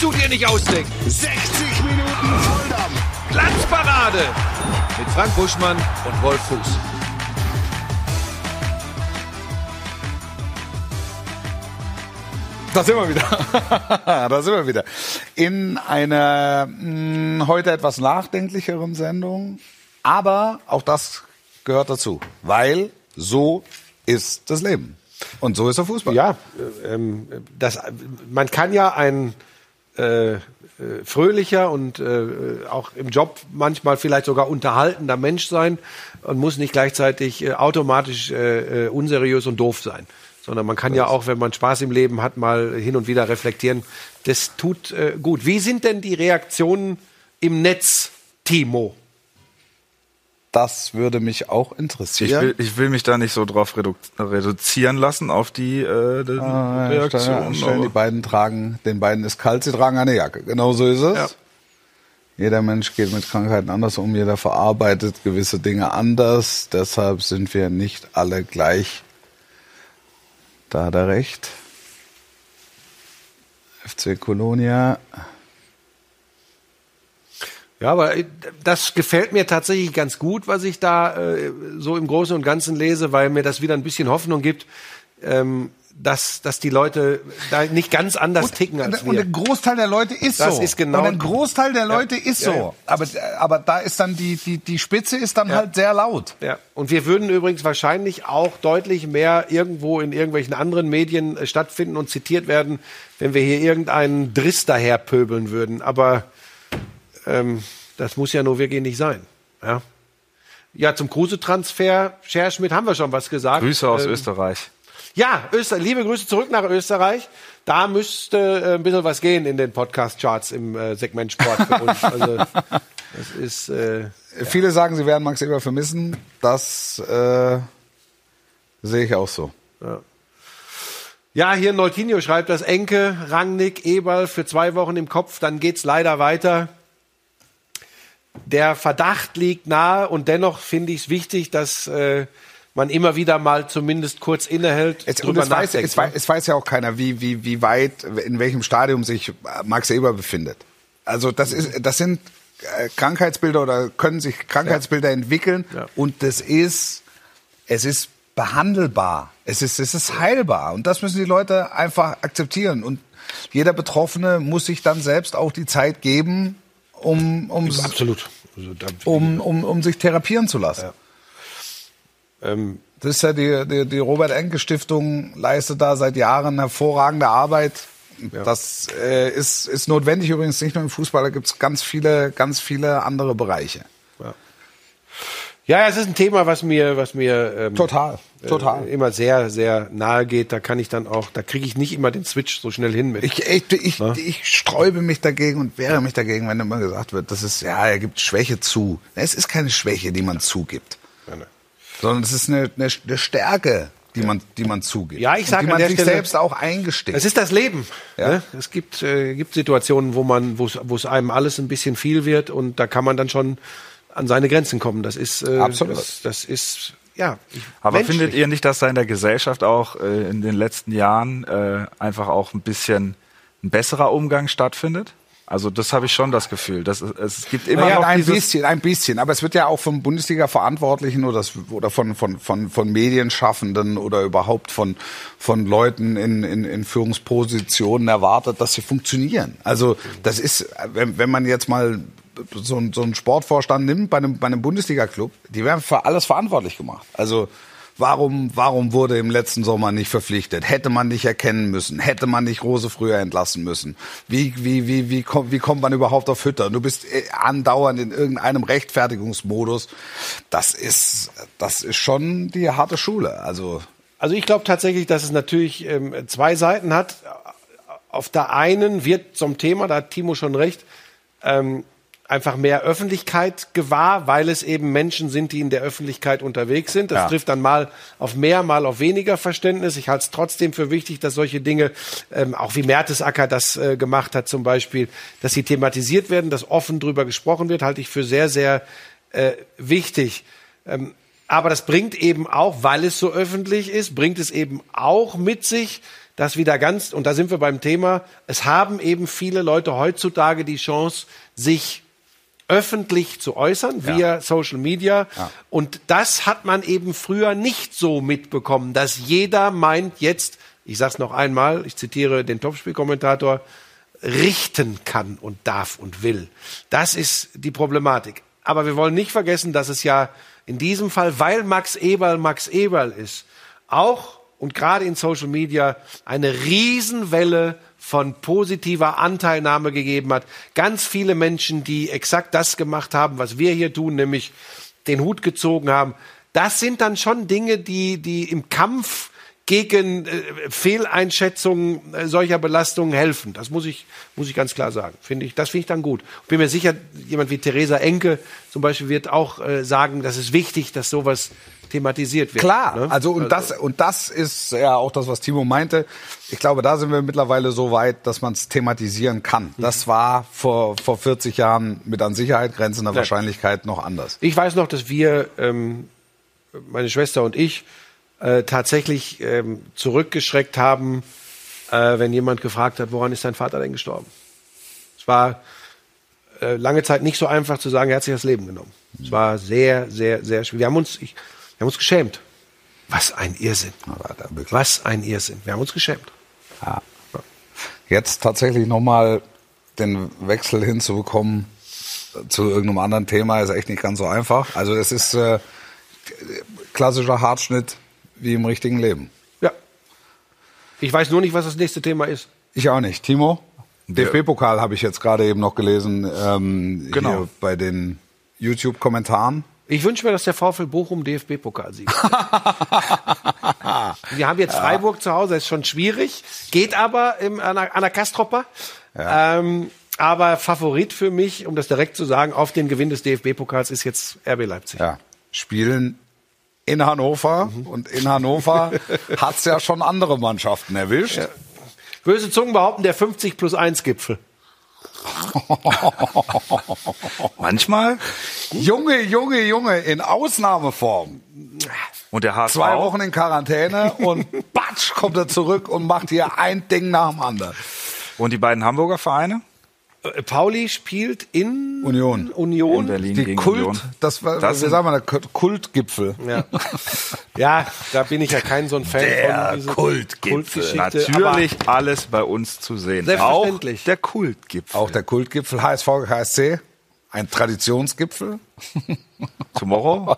Kannst du dir nicht ausdenken. 60 Minuten Volldampf. Glanzparade mit Frank Buschmann und Wolf Fuß. Da sind wir wieder. *laughs* da sind wir wieder. In einer mh, heute etwas nachdenklicheren Sendung. Aber auch das gehört dazu. Weil so ist das Leben. Und so ist der Fußball. Ja, äh, ähm, das, man kann ja ein äh, äh, fröhlicher und äh, auch im Job manchmal vielleicht sogar unterhaltender Mensch sein und muss nicht gleichzeitig äh, automatisch äh, äh, unseriös und doof sein. Sondern man kann ja auch, wenn man Spaß im Leben hat, mal hin und wieder reflektieren. Das tut äh, gut. Wie sind denn die Reaktionen im Netz, Timo? Das würde mich auch Ich interessieren. will, ich will mich da nicht so drauf redu reduzieren lassen auf die, äh, die Ah, Reaktion. Stellen, die beiden tragen, den beiden ist kalt, sie tragen eine Jacke. Genau so ist es. Ja. Jeder Mensch geht mit Krankheiten anders um, jeder verarbeitet gewisse Dinge anders. Deshalb sind wir nicht alle gleich. Da hat er recht. FC Colonia. Ja, aber äh, das gefällt mir tatsächlich ganz gut, was ich da äh, so im Großen und Ganzen lese, weil mir das wieder ein bisschen Hoffnung gibt, ähm, dass, dass die Leute da nicht ganz anders ticken als und wir. ein Großteil der Leute ist Das so. ist genau- Und ein Großteil der Leute ist Ja, so. ja. Aber, aber da ist dann die, die, die Spitze ist dann Ja. halt sehr laut. Ja, und wir würden übrigens wahrscheinlich auch deutlich mehr irgendwo in irgendwelchen anderen Medien äh, stattfinden und zitiert werden, wenn wir hier irgendeinen Driss daherpöbeln würden. Aber ähm, das muss ja nur wirklich nicht sein. Ja, ja zum Kruse-Transfer, Scherschmidt, haben wir schon was gesagt. Grüße aus Ähm, Österreich. Ja, Öster liebe Grüße zurück nach Österreich. Da müsste äh, ein bisschen was gehen in den Podcast-Charts im äh, Segment Sport für uns. *laughs* Also, das ist... Äh, Viele sagen, sie werden Max Eber vermissen. Das äh, sehe ich auch so. Ja, hier Neutinho schreibt das Enke, Rangnick, Eberl für zwei Wochen im Kopf, dann geht's leider weiter. Der Verdacht liegt nahe und dennoch finde ich es wichtig, dass äh, man immer wieder mal zumindest kurz innehält, Es, und drüber es weiß, es, weiß, es weiß ja auch keiner, wie, wie, wie weit, in welchem Stadium sich Max Eber befindet. Also das ist, das sind äh, Krankheitsbilder oder können sich Krankheitsbilder entwickeln Ja. und das ist, es ist behandelbar. Es ist, es ist heilbar und das müssen die Leute einfach akzeptieren und jeder Betroffene muss sich dann selbst auch die Zeit geben, um, um, Absolut. Also um, um, um sich therapieren zu lassen. ähm, Das ist ja die, die, die Robert-Enke-Stiftung leistet da seit Jahren hervorragende Arbeit. Das äh, ist, ist notwendig übrigens nicht nur im Fußball, da gibt es ganz viele, ganz viele andere Bereiche. Ja, es ist ein Thema, was mir, was mir ähm, Total, total. äh, immer sehr, sehr nahe geht. Da kann ich dann auch, da kriege ich nicht immer den Switch so schnell hin mit. Ich, ich, ich, ich sträube mich dagegen und wehre mich dagegen, wenn immer gesagt wird, das ist, ja, er gibt Schwäche zu. Es ist keine Schwäche, die man zugibt, sondern es ist eine, eine, eine Stärke, die man, die man zugibt. Ja, ich Und sag die an man der sich Stelle- selbst auch eingesteht. Es ist das Leben. Ja. Ne? Es gibt, äh, gibt Situationen, man, wo es einem alles ein bisschen viel wird und da kann man dann schon an seine Grenzen kommen. Das ist, äh, Absolut. Das, das ist, ja. Aber menschlich. findet ihr nicht, dass da in der Gesellschaft auch äh, in den letzten Jahren äh, einfach auch ein bisschen ein besserer Umgang stattfindet? Also das habe ich schon das Gefühl. Dass es, gibt immer ja, noch ein bisschen, ein bisschen. Aber es wird ja auch von Bundesliga-Verantwortlichen oder, das- oder von, von, von, von Medienschaffenden oder überhaupt von, von Leuten in, in, in Führungspositionen erwartet, dass sie funktionieren. Also das ist, wenn, wenn man jetzt mal so, einen- so einen Sportvorstand nimmt bei einem, bei einem Bundesliga-Club, die werden für alles verantwortlich gemacht. Also Warum, warum wurde im letzten Sommer nicht verpflichtet? Hätte man nicht erkennen müssen? Hätte man nicht Rose früher entlassen müssen? Wie, wie, wie, wie, kommt, wie kommt man überhaupt auf Hütter? Du bist äh, andauernd in irgendeinem Rechtfertigungsmodus. Das ist, das ist schon die harte Schule. Also, Also ich glaube tatsächlich, dass es natürlich ähm, zwei Seiten hat. Auf der einen wird zum Thema, da hat Timo schon recht, ähm, einfach mehr Öffentlichkeit gewahr, weil es eben Menschen sind, die in der Öffentlichkeit unterwegs sind. Das Ja. trifft dann mal auf mehr, mal auf weniger Verständnis. Ich halte es trotzdem für wichtig, dass solche Dinge, ähm, auch wie Mertesacker das äh, gemacht hat zum Beispiel, dass sie thematisiert werden, dass offen drüber gesprochen wird, halte ich für sehr, sehr äh, wichtig. Ähm, aber das bringt eben auch, weil es so öffentlich ist, bringt es eben auch mit sich, dass wieder ganz, und da sind wir beim Thema, es haben eben viele Leute heutzutage die Chance, sich öffentlich zu äußern via Social Media. Und das hat man eben früher nicht so mitbekommen, dass jeder meint jetzt, ich sag's noch einmal, ich zitiere den Topspielkommentator, richten kann und darf und will. Das ist die Problematik. Aber wir wollen nicht vergessen, dass es ja in diesem Fall, weil Max Eberl Max Eberl ist, auch und gerade in Social Media eine Riesenwelle von positiver Anteilnahme gegeben hat. Ganz viele Menschen, die exakt das gemacht haben, was wir hier tun, nämlich den Hut gezogen haben. Das sind dann schon Dinge, die, die im Kampf gegen äh, Fehleinschätzungen äh, solcher Belastungen helfen. Das muss ich, muss ich ganz klar sagen. Finde ich, das finde ich dann gut. Bin mir sicher, jemand wie Theresa Enke zum Beispiel wird auch äh, sagen, das ist wichtig, dass sowas thematisiert wird. Klar, ne? also und das und das ist ja auch das, was Timo meinte. Ich glaube, da sind wir mittlerweile so weit, dass man es thematisieren kann. Das war vor vor 40 Jahren mit an Sicherheit grenzender Wahrscheinlichkeit noch anders. Ich weiß noch, dass wir, ähm, meine Schwester und ich, äh, tatsächlich ähm, zurückgeschreckt haben, äh, wenn jemand gefragt hat, woran ist dein Vater denn gestorben? Es war äh, lange Zeit nicht so einfach zu sagen, er hat sich das Leben genommen. Es war sehr, sehr, sehr schwierig. Wir haben uns, ich, wir haben uns geschämt. Was ein Irrsinn. Was ein Irrsinn. Wir haben uns geschämt. Jetzt tatsächlich nochmal den Wechsel hinzubekommen zu irgendeinem anderen Thema ist echt nicht ganz so einfach. Also es ist äh, klassischer Hartschnitt wie im richtigen Leben. Ja. Ich weiß nur nicht, was das nächste Thema ist. Ich auch nicht. Timo? DFB-Pokal habe ich jetzt gerade eben noch gelesen ähm, Genau. hier bei den YouTube-Kommentaren. Ich wünsche mir, dass der VfL Bochum DFB-Pokal siegt. *laughs* Wir haben jetzt Freiburg zu Hause, ist schon schwierig, geht aber im, an, der, an der Kastropper. Ähm, aber Favorit für mich, um das direkt zu sagen, auf den Gewinn des DFB-Pokals ist jetzt RB Leipzig. Ja. Spielen in Hannover und in Hannover *laughs* hat's ja schon andere Mannschaften erwischt. Böse Zungen behaupten, der 50 plus 1 Gipfel. *laughs* manchmal Junge, Junge, Junge, in Ausnahmeform. und der HSV Zwei Wochen in Quarantäne und *laughs* batsch kommt er zurück und macht hier ein Ding nach dem anderen. und die beiden Hamburger Vereine. Äh, Pauli spielt in Union. Union. In Berlin Die gegen Kult, Union. das war, Das sind- sagen wir, der Kultgipfel. Ja. *laughs* ja, da bin ich ja kein so ein Fan Der von. diese Kultgipfel. Kultgeschichte. Natürlich alles bei uns zu sehen. Selbstverständlich. Auch der Kultgipfel. Auch der Kultgipfel HSV, KSC. Ein Traditionsgipfel. *laughs* Tomorrow?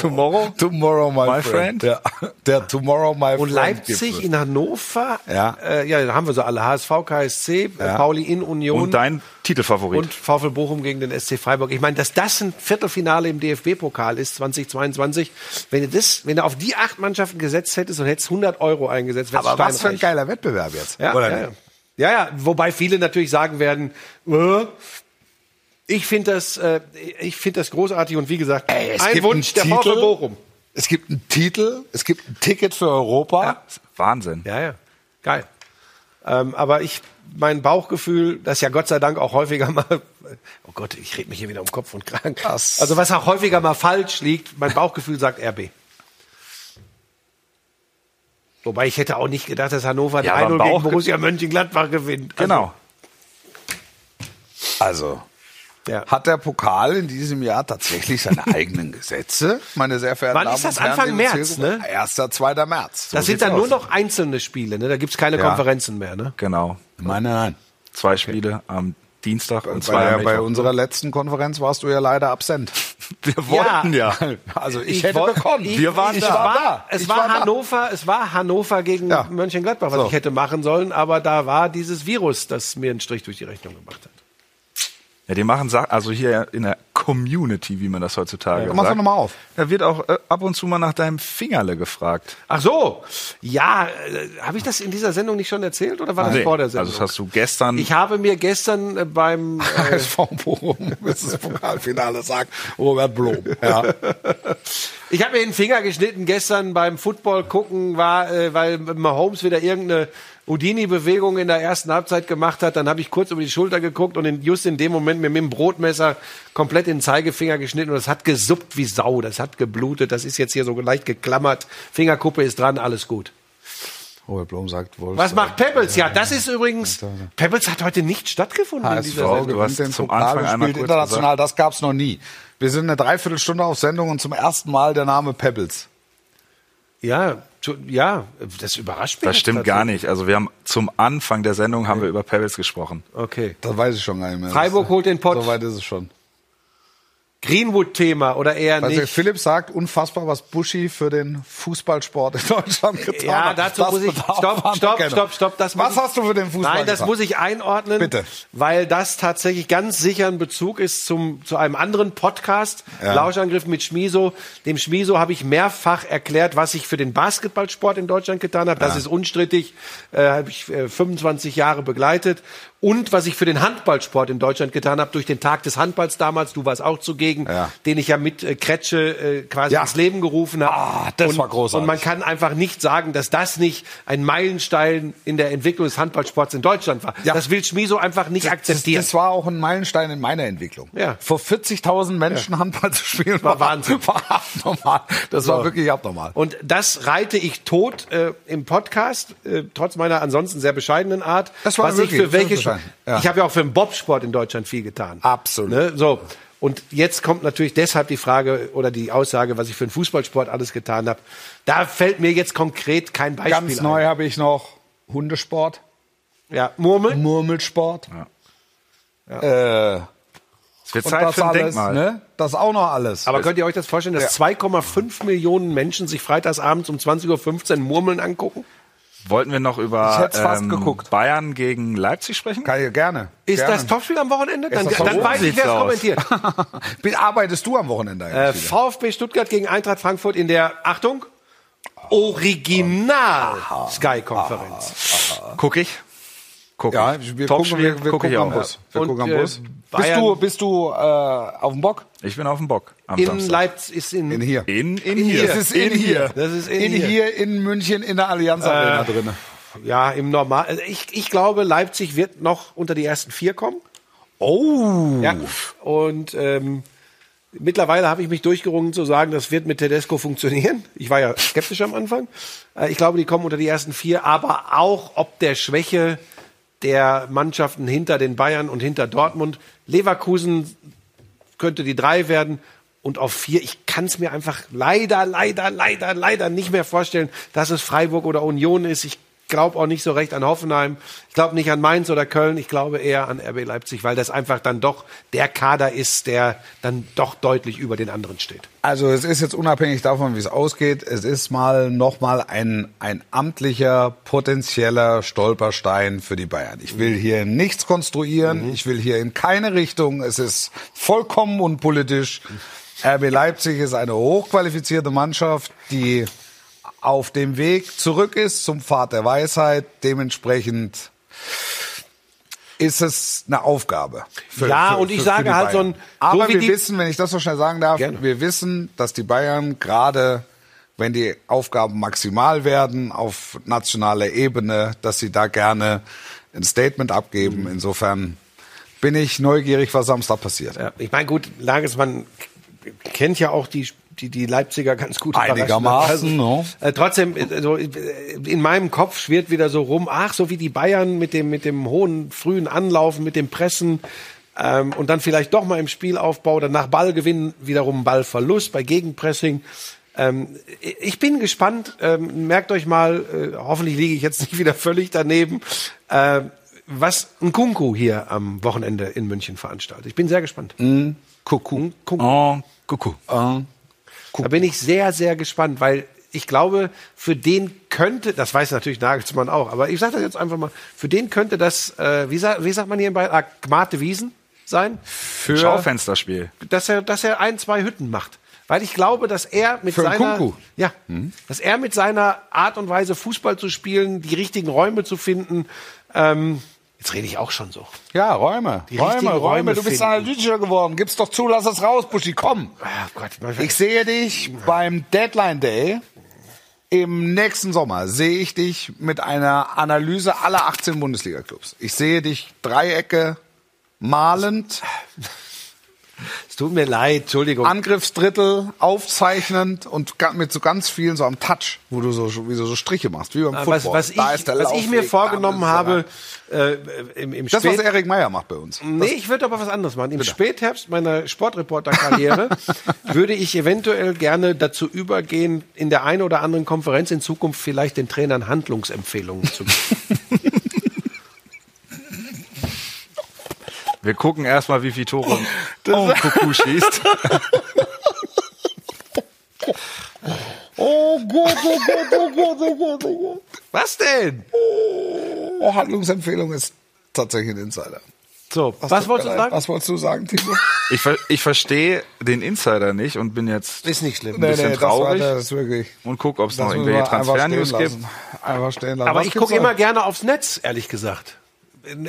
Tomorrow? Tomorrow, my, My friend. friend. Der, der Tomorrow, my Und friend. Leipzig Gipfel. in Hannover, Ja. äh, ja, da haben wir so alle, HSV, KSC, Ja. Pauli in Union Und dein Titelfavorit. und VfL Bochum gegen den SC Freiburg. Ich meine, dass das ein Viertelfinale im DFB-Pokal ist 2022, wenn du das, wenn du auf die acht Mannschaften gesetzt hättest und hättest 100 Euro eingesetzt, Aber was für ein steinreich. geiler Wettbewerb jetzt. Ja, Oder ja, ja. ja, ja, wobei viele natürlich sagen werden, äh, ich finde das, äh, ich finde das großartig und wie gesagt, Ey, es ein gibt Wunsch der Titel. Bochum. Es gibt einen Titel, es gibt ein Ticket für Europa. Wahnsinn. Ja, ja, geil. Ähm, aber ich, mein Bauchgefühl, das ja Gott sei Dank auch häufiger *laughs* mal, oh Gott, ich rede mich hier wieder um Kopf und Kragen. Das- Also was auch häufiger mal falsch liegt, mein Bauchgefühl sagt RB. Wobei ich hätte auch nicht gedacht, dass Hannover Ja, 3-0 aber gegen Borussia Mönchengladbach gewinnt. Also, Genau. Also, Ja. hat der Pokal in diesem Jahr tatsächlich seine *laughs* eigenen Gesetze, meine sehr verehrten Wann Damen ist das? und Herren, Anfang März, ne? 1. 2. März. Das sind dann nur noch einzelne Spiele, ne? Da gibt's keine Ja. Konferenzen mehr, ne? Genau. Nein, nein, nein. Zwei Spiele am Dienstag und Bei, zwei bei Mittwoch. unserer letzten Konferenz warst du ja leider absent. *laughs* Wir wollten ja. Also ich, Ich hätte woll- bekommen. ich- Wir waren ich da. War, da. Es Ich war, war da. Hannover, es war Hannover gegen Ja. Mönchengladbach, was So. ich hätte machen sollen, aber da war dieses Virus, das mir einen Strich durch die Rechnung gemacht hat. Ja, die machen Sachen, also hier in der Community, wie man das heutzutage Ja, sagt. mach's doch noch mal auf. Da wird auch äh, ab und zu mal nach deinem Fingerle gefragt. Ach so, ja, äh, habe ich das in dieser Sendung nicht schon erzählt oder war das Nee, vor der Sendung? also das hast du gestern. ich habe mir gestern äh, beim *laughs* äh, SV Bochum, bis das Pokalfinale sagt Robert Blom. Ja. Ich habe mir den Finger geschnitten gestern beim Football gucken, war, äh, weil Mahomes wieder irgendeine Houdini-Bewegung in der ersten Halbzeit gemacht hat. Dann habe ich kurz über die Schulter geguckt und in, just in dem Moment mir mit dem Brotmesser komplett in den Zeigefinger geschnitten und das hat gesuppt wie Sau. Das hat geblutet. Das ist jetzt hier so leicht geklammert. Fingerkuppe ist dran, alles gut. Robert Blom sagt wohl. Was macht Pebbles? Ja, das ist übrigens. Pebbles hat heute nicht stattgefunden in dieser HSV Sendung. du hast zum Pokal Anfang und einmal spielt kurz international. Das gab's noch nie. Wir sind eine Dreiviertelstunde auf Sendung und zum ersten Mal der Name Pebbles. Ja, tu- ja, das überrascht mich. das stimmt gar nicht. Also wir haben zum Anfang der Sendung haben wir über Pebbles gesprochen. Okay. Das weiß ich schon gar nicht mehr. Freiburg holt den Pott. So weit ist es schon. Greenwood-Thema oder eher Also nicht? Philipp sagt, unfassbar, was Buschi für den Fußballsport in Deutschland getan Ja, hat. dazu Das muss ich. Stopp, stopp, stopp, stopp. Das was hast du für den Fußball Nein, das getan? muss ich einordnen. Bitte. Weil das tatsächlich ganz sicher ein Bezug ist zum, zu einem anderen Podcast, Ja. Lauschangriff mit Schmiso. Dem Schmiso habe ich mehrfach erklärt, was ich für den Basketballsport in Deutschland getan habe. Das ist unstrittig. Äh, habe ich äh, 25 Jahre begleitet. Und was ich für den Handballsport in Deutschland getan habe, durch den Tag des Handballs damals, du warst auch zugegen, Ja. den ich ja mit äh, Kretsche äh, quasi Ja. ins Leben gerufen habe. Ah, das und, war großartig. Und man kann einfach nicht sagen, dass das nicht ein Meilenstein in der Entwicklung des Handballsports in Deutschland war. Ja. Das will Schmiso einfach nicht Das, akzeptieren. das war auch ein Meilenstein in meiner Entwicklung. Ja. Vor 40.000 Menschen Handball zu spielen War Wahnsinn. *laughs* War abnormal. Das war So. wirklich abnormal. Und das reite ich tot äh, im Podcast, äh, trotz meiner ansonsten sehr bescheidenen Art. Das war was wirklich- ich für das war welche bescheiden. Ja. Ich habe ja auch für den Bobsport in Deutschland viel getan. Absolut. Ne? So. Und jetzt kommt natürlich deshalb die Frage oder die Aussage, was ich für den Fußballsport alles getan habe. Da fällt mir jetzt konkret kein Beispiel Ganz ein. neu habe ich noch Hundesport, Ja, Murmeln. Murmelsport. Äh, Es wird Zeit das für ein alles, Denkmal. ne? Das auch noch alles. Aber könnt ihr euch das vorstellen, dass 2,5 Millionen Menschen sich freitagsabends um 20.15 Uhr Murmeln angucken? Wollten wir noch über ähm. Bayern gegen Leipzig sprechen? Kann ich gerne. Ist gerne. das Topspiel am Wochenende? Dann, dann weiß ich, wer es kommentiert. *laughs* Arbeitest du am Wochenende Äh? VfB Stuttgart gegen Eintracht Frankfurt in der, Achtung, Original Sky-Konferenz. Guck ich. Guck Ja, wir gucken, wir, wir guck ich gucken am auch. Bus. Wir Und, gucken am äh, Bus. Bist Bayern- du, bist du äh, auf dem Bock? Ich bin auf dem Bock am In Samstag. Leipzig ist in, In hier. In, in, In hier. Das ist in, hier. Das ist in in hier. hier. in München in der Allianz Arena drin. ja, im Normal, also ich, ich glaube, Leipzig wird noch unter die ersten vier kommen. Oh. Ja. Und ähm, mittlerweile habe ich mich durchgerungen zu sagen, das wird mit Tedesco funktionieren. Ich war ja skeptisch am Anfang. Äh, ich glaube, die kommen unter die ersten vier, aber auch ob der Schwäche der Mannschaften hinter den Bayern und hinter Dortmund. Leverkusen könnte die drei werden. Und auf vier, ich kann es mir einfach leider, leider, leider, leider nicht mehr vorstellen, dass es Freiburg oder Union ist. Ich glaube auch nicht so recht an Hoffenheim. Ich glaube nicht an Mainz oder Köln. Ich glaube eher an RB Leipzig, weil das einfach dann doch der Kader ist, der dann doch deutlich über den anderen steht. Also es ist jetzt unabhängig davon, wie es ausgeht, es ist mal nochmal ein, ein amtlicher, potenzieller Stolperstein für die Bayern. Ich will hier nichts konstruieren, ich will hier in keine Richtung, es ist vollkommen unpolitisch. RB Leipzig ist eine hochqualifizierte Mannschaft, die auf dem Weg zurück ist zum Pfad der Weisheit. Dementsprechend ist es eine Aufgabe. für- Ja, für- und ich für- sage halt so Bayern. ein- so Aber wie wir die- wissen, wenn ich das so schnell sagen darf, Gerne. wir wissen, dass die Bayern gerade, wenn die Aufgaben maximal werden auf nationaler Ebene, dass sie da gerne ein Statement abgeben. Mhm. Insofern bin ich neugierig, was Samstag passiert. Ja, ich meine, gut, Nagelsmann kennt ja auch die, die, die Leipziger ganz gut. Einigermaßen, Also, ne? äh, trotzdem, also, in meinem Kopf schwirrt wieder so rum, ach, so wie die Bayern mit dem, mit dem hohen, frühen Anlaufen, mit dem Pressen, ähm, und dann vielleicht doch mal im Spielaufbau, dann nach Ballgewinn wiederum Ballverlust bei Gegenpressing. Ähm, ich bin gespannt, ähm, merkt euch mal, äh, hoffentlich liege ich jetzt *laughs* nicht wieder völlig daneben, äh, was ein Kunku hier am Wochenende in München veranstaltet. Ich bin sehr gespannt. Kuckuck. Oh, Kuckuck. Da bin ich sehr, sehr gespannt, weil ich glaube, für den könnte, das weiß natürlich Nagelsmann auch, aber ich sage das jetzt einfach mal, für den könnte das, äh, wie, sa wie sagt man hier in Bayern, ah, Gmate Wiesen sein, Für Schaufensterspiel. dass er, dass er ein, zwei Hütten macht. Weil ich glaube, dass er mit Für seiner, Kunku? ja, dass er mit seiner Art und Weise Fußball zu spielen, die richtigen Räume zu finden, ähm, jetzt rede ich auch schon so. Ja, Räume. Die Räume, Räume. Räume Du bist analytischer geworden. Gib's doch zu, lass es raus, Buschi, komm. Ah, Gott, Ich sehe dich beim Deadline Day im nächsten Sommer. Sehe ich dich mit einer Analyse aller 18 Bundesliga-Clubs. Ich sehe dich Dreiecke malend, *laughs* es tut mir leid, Entschuldigung. Angriffsdrittel aufzeichnend und mit so ganz vielen so am Touch, wo du so, wie du so Striche machst, wie beim Ah, Football. was, was, ich, Da ist der was ich mir vorgenommen habe, äh, im, im Das, was Spät- Erik Meyer macht bei uns. Nee, ich würde aber was anderes machen. Im Spätherbst meiner Sportreporterkarriere *laughs* würde ich eventuell gerne dazu übergehen, in der einen oder anderen Konferenz in Zukunft vielleicht den Trainern Handlungsempfehlungen zu geben. *laughs* Wir gucken erstmal, wie viel Tore oh, Kuckuck schießt. *laughs* Oh Gott, oh Gott, oh Gott, oh Gott, oh Gott. Was denn? Oh, Handlungsempfehlung ist tatsächlich ein Insider. So, was wolltest du sagen? Was wolltest du sagen, Timo? Ich, ver ich verstehe den Insider nicht und bin jetzt Ist nicht schlimm. bisschen traurig. Das, war, das ist wirklich. und guck, ob es noch irgendwelche Transfernews gibt. Einfach stehen lassen. Aber Was ich gucke immer gerne aufs Netz, ehrlich gesagt.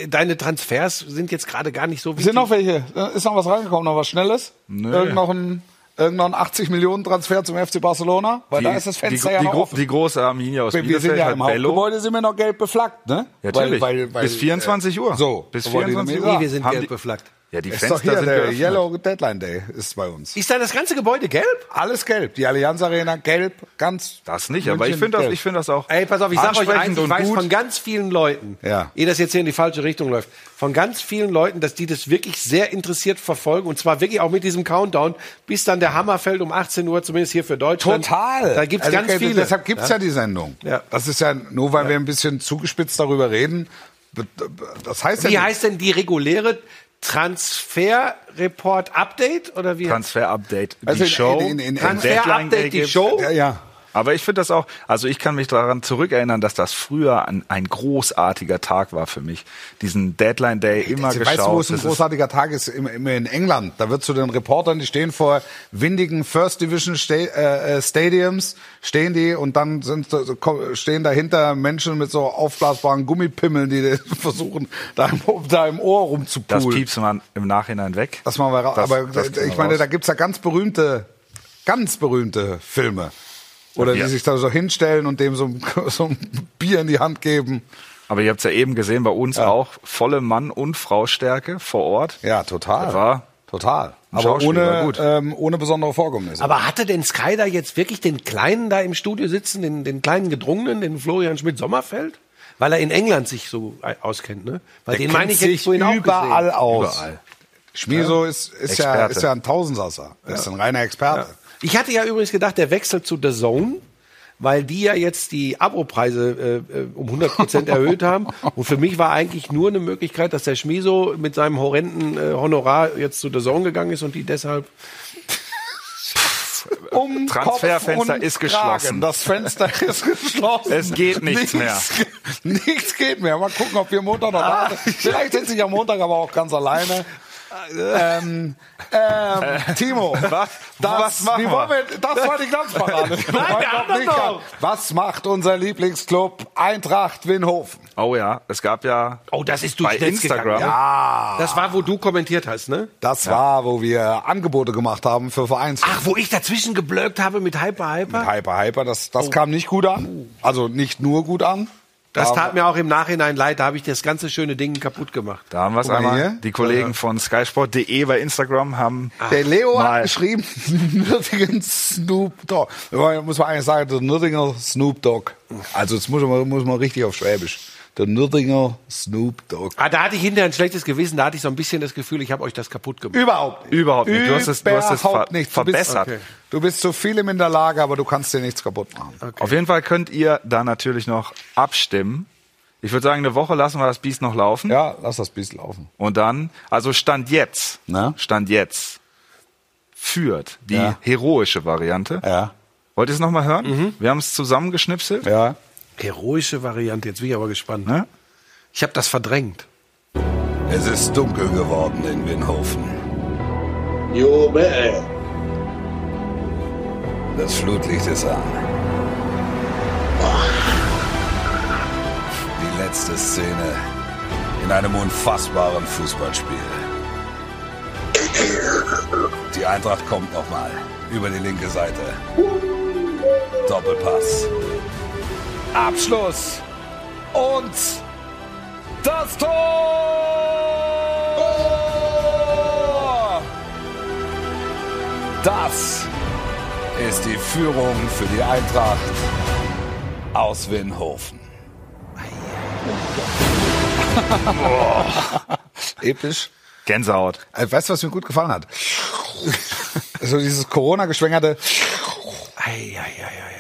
Deine Transfers sind jetzt gerade gar nicht so wichtig. Sind noch welche? Ist noch was reingekommen? Noch was Schnelles? Nö. Irgend noch ein, irgend noch ein 80 Millionen Transfer zum FC Barcelona? Weil da ist das Fenster die, ja die, noch offen. die große Arminia aus wir, wir sind ja im Bello. Hauptgebäude, sind wir noch gelb beflaggt, ne? Ja, natürlich. Bis 24 Uhr. So, Bis so wollte ich 24 damit Uhr. Nee, wir sind Haben gelb die- beflaggt. Ja, die Ist Fenster doch hier, sind der geöffnet. Yellow Deadline Day ist bei uns. Ist da das ganze Gebäude gelb? Alles gelb. Die Allianz Arena gelb, ganz. Das nicht, aber ich München finde das, ich finde das auch Ey, pass auf, ich sag euch eins, ich und weiß gut. von ganz vielen Leuten, Ja. ehe das jetzt hier in die falsche Richtung läuft, von ganz vielen Leuten, dass die das wirklich sehr interessiert verfolgen und zwar wirklich auch mit diesem Countdown, bis dann der Hammer fällt um 18 Uhr, zumindest hier für Deutschland. Total. Da gibt's Also, ganz okay, viele. Deshalb gibt's ja. die Sendung. Ja. Das ist ja nur, weil wir ein bisschen zugespitzt darüber reden. Das heißt ja Wie nicht- heißt denn die reguläre Transfer-Report Update oder wie? Transfer-Update, die Also in- Show. in- in- in- Transfer-Update, die. Show? Ja, ja. Aber ich finde das auch, also ich kann mich daran zurückerinnern, dass das früher ein, ein großartiger Tag war für mich. Diesen Deadline Day immer Weißt geschaut. du, wo es ein Das großartiger Tag ist? Immer, in England. Da wird zu den Reportern, die stehen vor windigen First Division äh, äh, Stadiums, stehen die und dann sind, stehen dahinter Menschen mit so aufblasbaren Gummipimmeln, die *laughs* versuchen, da im, da im Ohr das rumzupulen. piepst man im Nachhinein weg. Das machen wir raus. Das- Aber das äh, ich meine, raus. da gibt's ja ganz berühmte, ganz berühmte Filme. Oder Ja. die sich da so hinstellen und dem so, ein- *laughs* so ein Bier in die Hand geben. Aber ihr habt es ja eben gesehen, bei uns auch volle Mann- und Frau-Stärke vor Ort. Ja, total. Das war total. Aber ohne, gut. ähm, ohne besondere Vorkommnisse. Aber hatte denn Sky da jetzt wirklich den Kleinen da im Studio sitzen, den, den kleinen Gedrungenen, den Florian Schmidt-Sommerfeld? Weil er in England sich so äh, auskennt, ne? Weil den meine ich jetzt vorhin auch überall gesehen. aus. Überall. Schmieso ist, ist, ja, ist ja ein Tausendsasser. Er ist ein reiner Experte. Ich hatte ja übrigens gedacht, der Wechsel zu The Zone weil die ja jetzt die Abopreise äh, äh, um 100 Prozent erhöht haben. Und für mich war eigentlich nur eine Möglichkeit, dass der Schmiso mit seinem horrenden äh, Honorar jetzt zu der Zone gegangen ist und die deshalb Um Transferfenster ist geschlossen. Kragen. Das Fenster ist geschlossen. Es geht nichts mehr. Nichts geht mehr. Mal gucken, ob wir Montag noch da sind. Vielleicht sitze ich am Montag aber auch ganz alleine. Ähm, ähm, Timo, *laughs* Was- das, was machen wir? wir, das war die Glanzparade. *laughs* Nein, wir. Was macht unser Lieblingsclub Eintracht Winhofen? Oh ja, es gab ja Oh, das ist bei durchs Netz Instagram. gegangen. Ja. Das war, wo du kommentiert hast, ne? Das war, wo wir Angebote gemacht haben für Vereins. Ach, wo ich dazwischen geblöckt habe mit Hyper Hyper? Hyper, Hyper, das, das kam nicht gut an. Also nicht nur gut an. Das tat mir auch im Nachhinein leid, da habe ich das ganze schöne Ding kaputt gemacht. Da haben wir es einmal. hier. Die Kollegen von skysport.de bei Instagram haben Der Leo Mal. hat geschrieben, *laughs* Nürtingen Snoop Dogg. Muss man eigentlich sagen, der Nürtinger Snoop Dogg. Also jetzt muss man, muss man richtig auf Schwäbisch. Der Nürtinger Snoop Dogg. Ah, da hatte ich hinterher ein schlechtes Gewissen, da hatte ich so ein bisschen das Gefühl, ich habe euch das kaputt gemacht. Überhaupt nicht. Überhaupt nicht. Du hast es- du hast es ver- nicht. Du bist- verbessert. Okay. Du bist zu vielem in der Lage, aber du kannst dir nichts kaputt machen. Auf jeden Fall könnt ihr da natürlich noch abstimmen. Ich würde sagen, eine Woche lassen wir das Biest noch laufen. Ja, lass das Biest laufen. Und dann, also Stand jetzt, Na? Stand jetzt führt die Ja. heroische Variante. Ja. Wollt ihr es nochmal hören? Wir haben es zusammengeschnipselt. Ja. Heroische Variante, jetzt bin ich aber gespannt. Ne? Ich habe das verdrängt. Es ist dunkel geworden in Winhofen. Jo, bäh. Das Flutlicht ist an. Die letzte Szene in einem unfassbaren Fußballspiel. Die Eintracht kommt nochmal über die linke Seite. Doppelpass. Abschluss. Und das Tor! Das ist die Führung für die Eintracht aus Winhofen. Episch. Gänsehaut. Äh, Weißt du, was mir gut gefallen hat? so dieses Corona-geschwängerte, Ei, ei, ei, ei,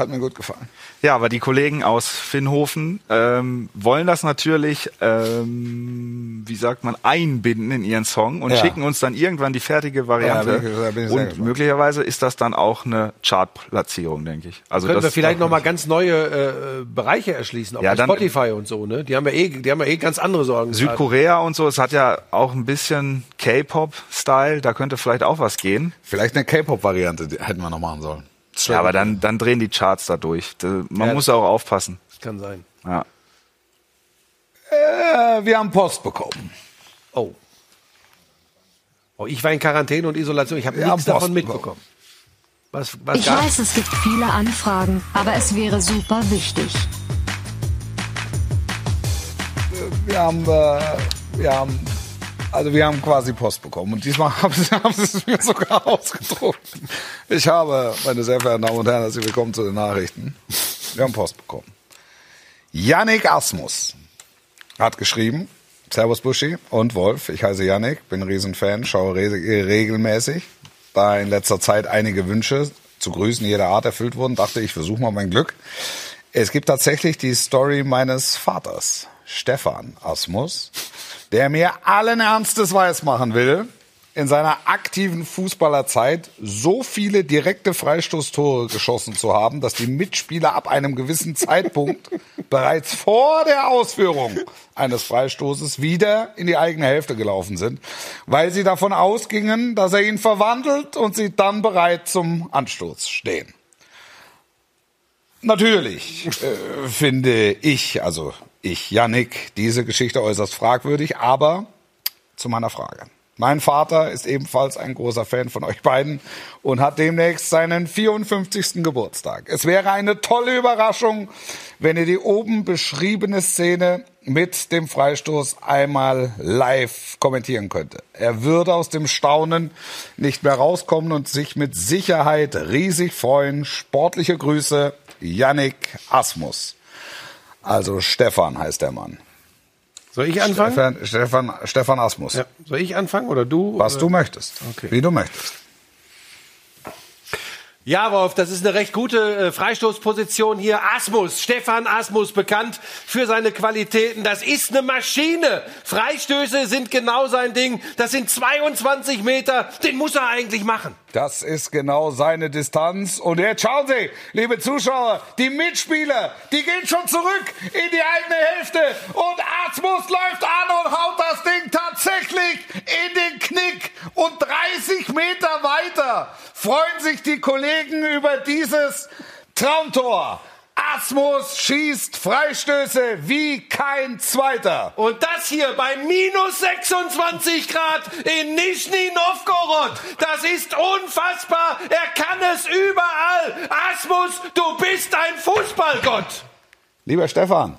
hat mir gut gefallen. Ja, aber die Kollegen aus Finnhofen ähm, wollen das natürlich, ähm, wie sagt man, einbinden in ihren Song und Ja. schicken uns dann irgendwann die fertige Variante. Ja, da bin ich- bin und gespannt. möglicherweise ist das dann auch eine Chartplatzierung, denke ich. Also Können das wir vielleicht noch mal ganz neue äh, Bereiche erschließen, auch Ja, bei dann- Spotify und so, ne? Die haben ja eh, die haben ja eh ganz andere Sorgen. Südkorea und so, es hat ja auch ein bisschen K-Pop-Style, da könnte vielleicht auch was gehen. Vielleicht eine K-Pop-Variante hätten wir noch machen sollen. Ja, aber dann, dann drehen die Charts da durch. Man Ja, muss auch aufpassen. Das kann sein. Ja. Äh, wir haben Post bekommen. Oh. Oh, ich war in Quarantäne und Isolation. Ich habe nichts haben davon Post mitbekommen. Was, was Ich gab's? weiß, es gibt viele Anfragen, aber es wäre super wichtig. Wir haben, äh, wir haben, also wir haben quasi Post bekommen. Und diesmal *laughs* haben sie, haben sie es mir sogar ausgedruckt. Ich habe, meine sehr verehrten Damen und Herren, herzlich willkommen zu den Nachrichten. Wir haben Post bekommen. Yannick Asmus hat geschrieben, Servus Buschi und Wolf, ich heiße Yannick, bin Riesenfan, schaue re regelmäßig. Da in letzter Zeit einige Wünsche zu Grüßen jeder Art erfüllt wurden, dachte ich, versuche mal mein Glück. Es gibt tatsächlich die Story meines Vaters, Stefan Asmus, der mir allen Ernstes weismachen will, in seiner aktiven Fußballerzeit so viele direkte Freistoßtore geschossen zu haben, dass die Mitspieler ab einem gewissen Zeitpunkt *laughs* bereits vor der Ausführung eines Freistoßes wieder in die eigene Hälfte gelaufen sind, weil sie davon ausgingen, dass er ihn verwandelt und sie dann bereit zum Anstoß stehen. Natürlich äh, finde ich, also ich, Yannick, diese Geschichte äußerst fragwürdig, aber zu meiner Frage. Mein Vater ist ebenfalls ein großer Fan von euch beiden und hat demnächst seinen 54. Geburtstag. Es wäre eine tolle Überraschung, wenn ihr die oben beschriebene Szene mit dem Freistoß einmal live kommentieren könnte. Er würde aus dem Staunen nicht mehr rauskommen und sich mit Sicherheit riesig freuen. Sportliche Grüße, Yannick Asmus. Also Stefan heißt der Mann. Soll ich anfangen? Stefan, Stefan, Stefan Asmus. Ja. Soll ich anfangen oder du? Was oder? du möchtest. Okay. Wie du möchtest. Ja, Wolf, das ist eine recht gute äh, Freistoßposition hier. Asmus, Stefan Asmus, bekannt für seine Qualitäten. Das ist eine Maschine. Freistöße sind genau sein Ding. Das sind 22 Meter. Den muss er eigentlich machen. Das ist genau seine Distanz. Und jetzt schauen Sie, liebe Zuschauer, die Mitspieler, die gehen schon zurück in die eigene Hälfte. Und Asmus läuft an und haut das Ding tatsächlich in den Knick. Und 30 Meter weiter freuen sich die Kollegen über dieses Traumtor. Asmus schießt Freistöße wie kein Zweiter. Und das hier bei minus 26 Grad in Nischni Novgorod. Das ist unfassbar. Er kann es überall. Asmus, du bist ein Fußballgott. Lieber Stefan,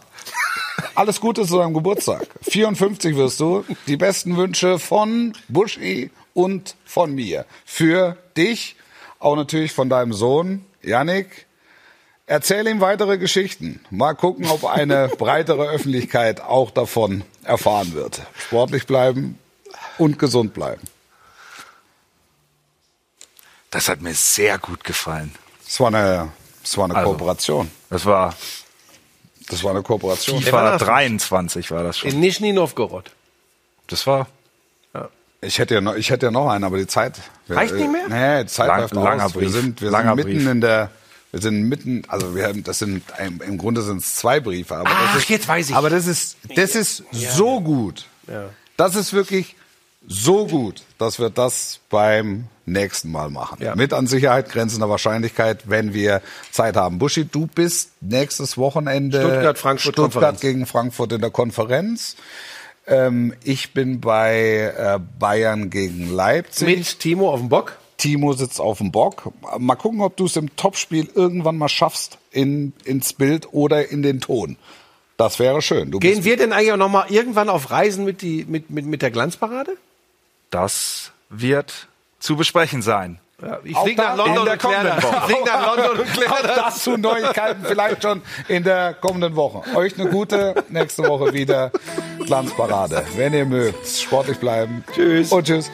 alles Gute zu deinem Geburtstag. 54 wirst du. Die besten Wünsche von Buschi und von mir. Für dich, auch natürlich von deinem Sohn, Yannick. Erzähl ihm weitere Geschichten. Mal gucken, ob eine *laughs* breitere Öffentlichkeit auch davon erfahren wird. Sportlich bleiben und gesund bleiben. Das hat mir sehr gut gefallen. Es war eine, es war eine Also. Kooperation. Das war Das war eine Kooperation. FIFA 23 war das schon. In Nischni Novgorod. Das war Ich hätte ja noch, ich hätte ja noch einen, aber die Zeit Reicht nicht mehr? Nee, die Zeit Lang- läuft langer aus. Wir Brief. sind, wir Langer sind mitten Brief. in der, wir sind mitten, also wir haben, das sind im, Grunde sind es zwei Briefe. Aber Ach, das ist, jetzt weiß ich. Aber das ist, das ist so gut. Das ist wirklich so gut, dass wir das beim nächsten Mal machen. Ja. Mit an Sicherheit grenzender Wahrscheinlichkeit, wenn wir Zeit haben. Buschi, du bist nächstes Wochenende Stuttgart, Frankfurt, Stuttgart Konferenz. gegen Frankfurt in der Konferenz. Ähm, ich bin bei äh, Bayern gegen Leipzig. Mit Timo auf dem Bock. Timo sitzt auf dem Bock. Mal gucken, ob du es im Topspiel irgendwann mal schaffst in, ins Bild oder in den Ton. Das wäre schön. Du Gehen wir denn eigentlich auch noch mal irgendwann auf Reisen mit, die, mit, mit, mit der Glanzparade? Das wird zu besprechen sein. Ja, ich fliege nach London und *laughs* kläre das. Ich fliege nach London und kläre das. das zu Neuigkeiten vielleicht schon in der kommenden Woche. Euch eine gute nächste Woche wieder Glanzparade. Wenn ihr mögt, sportlich bleiben. Tschüss. Und tschüss.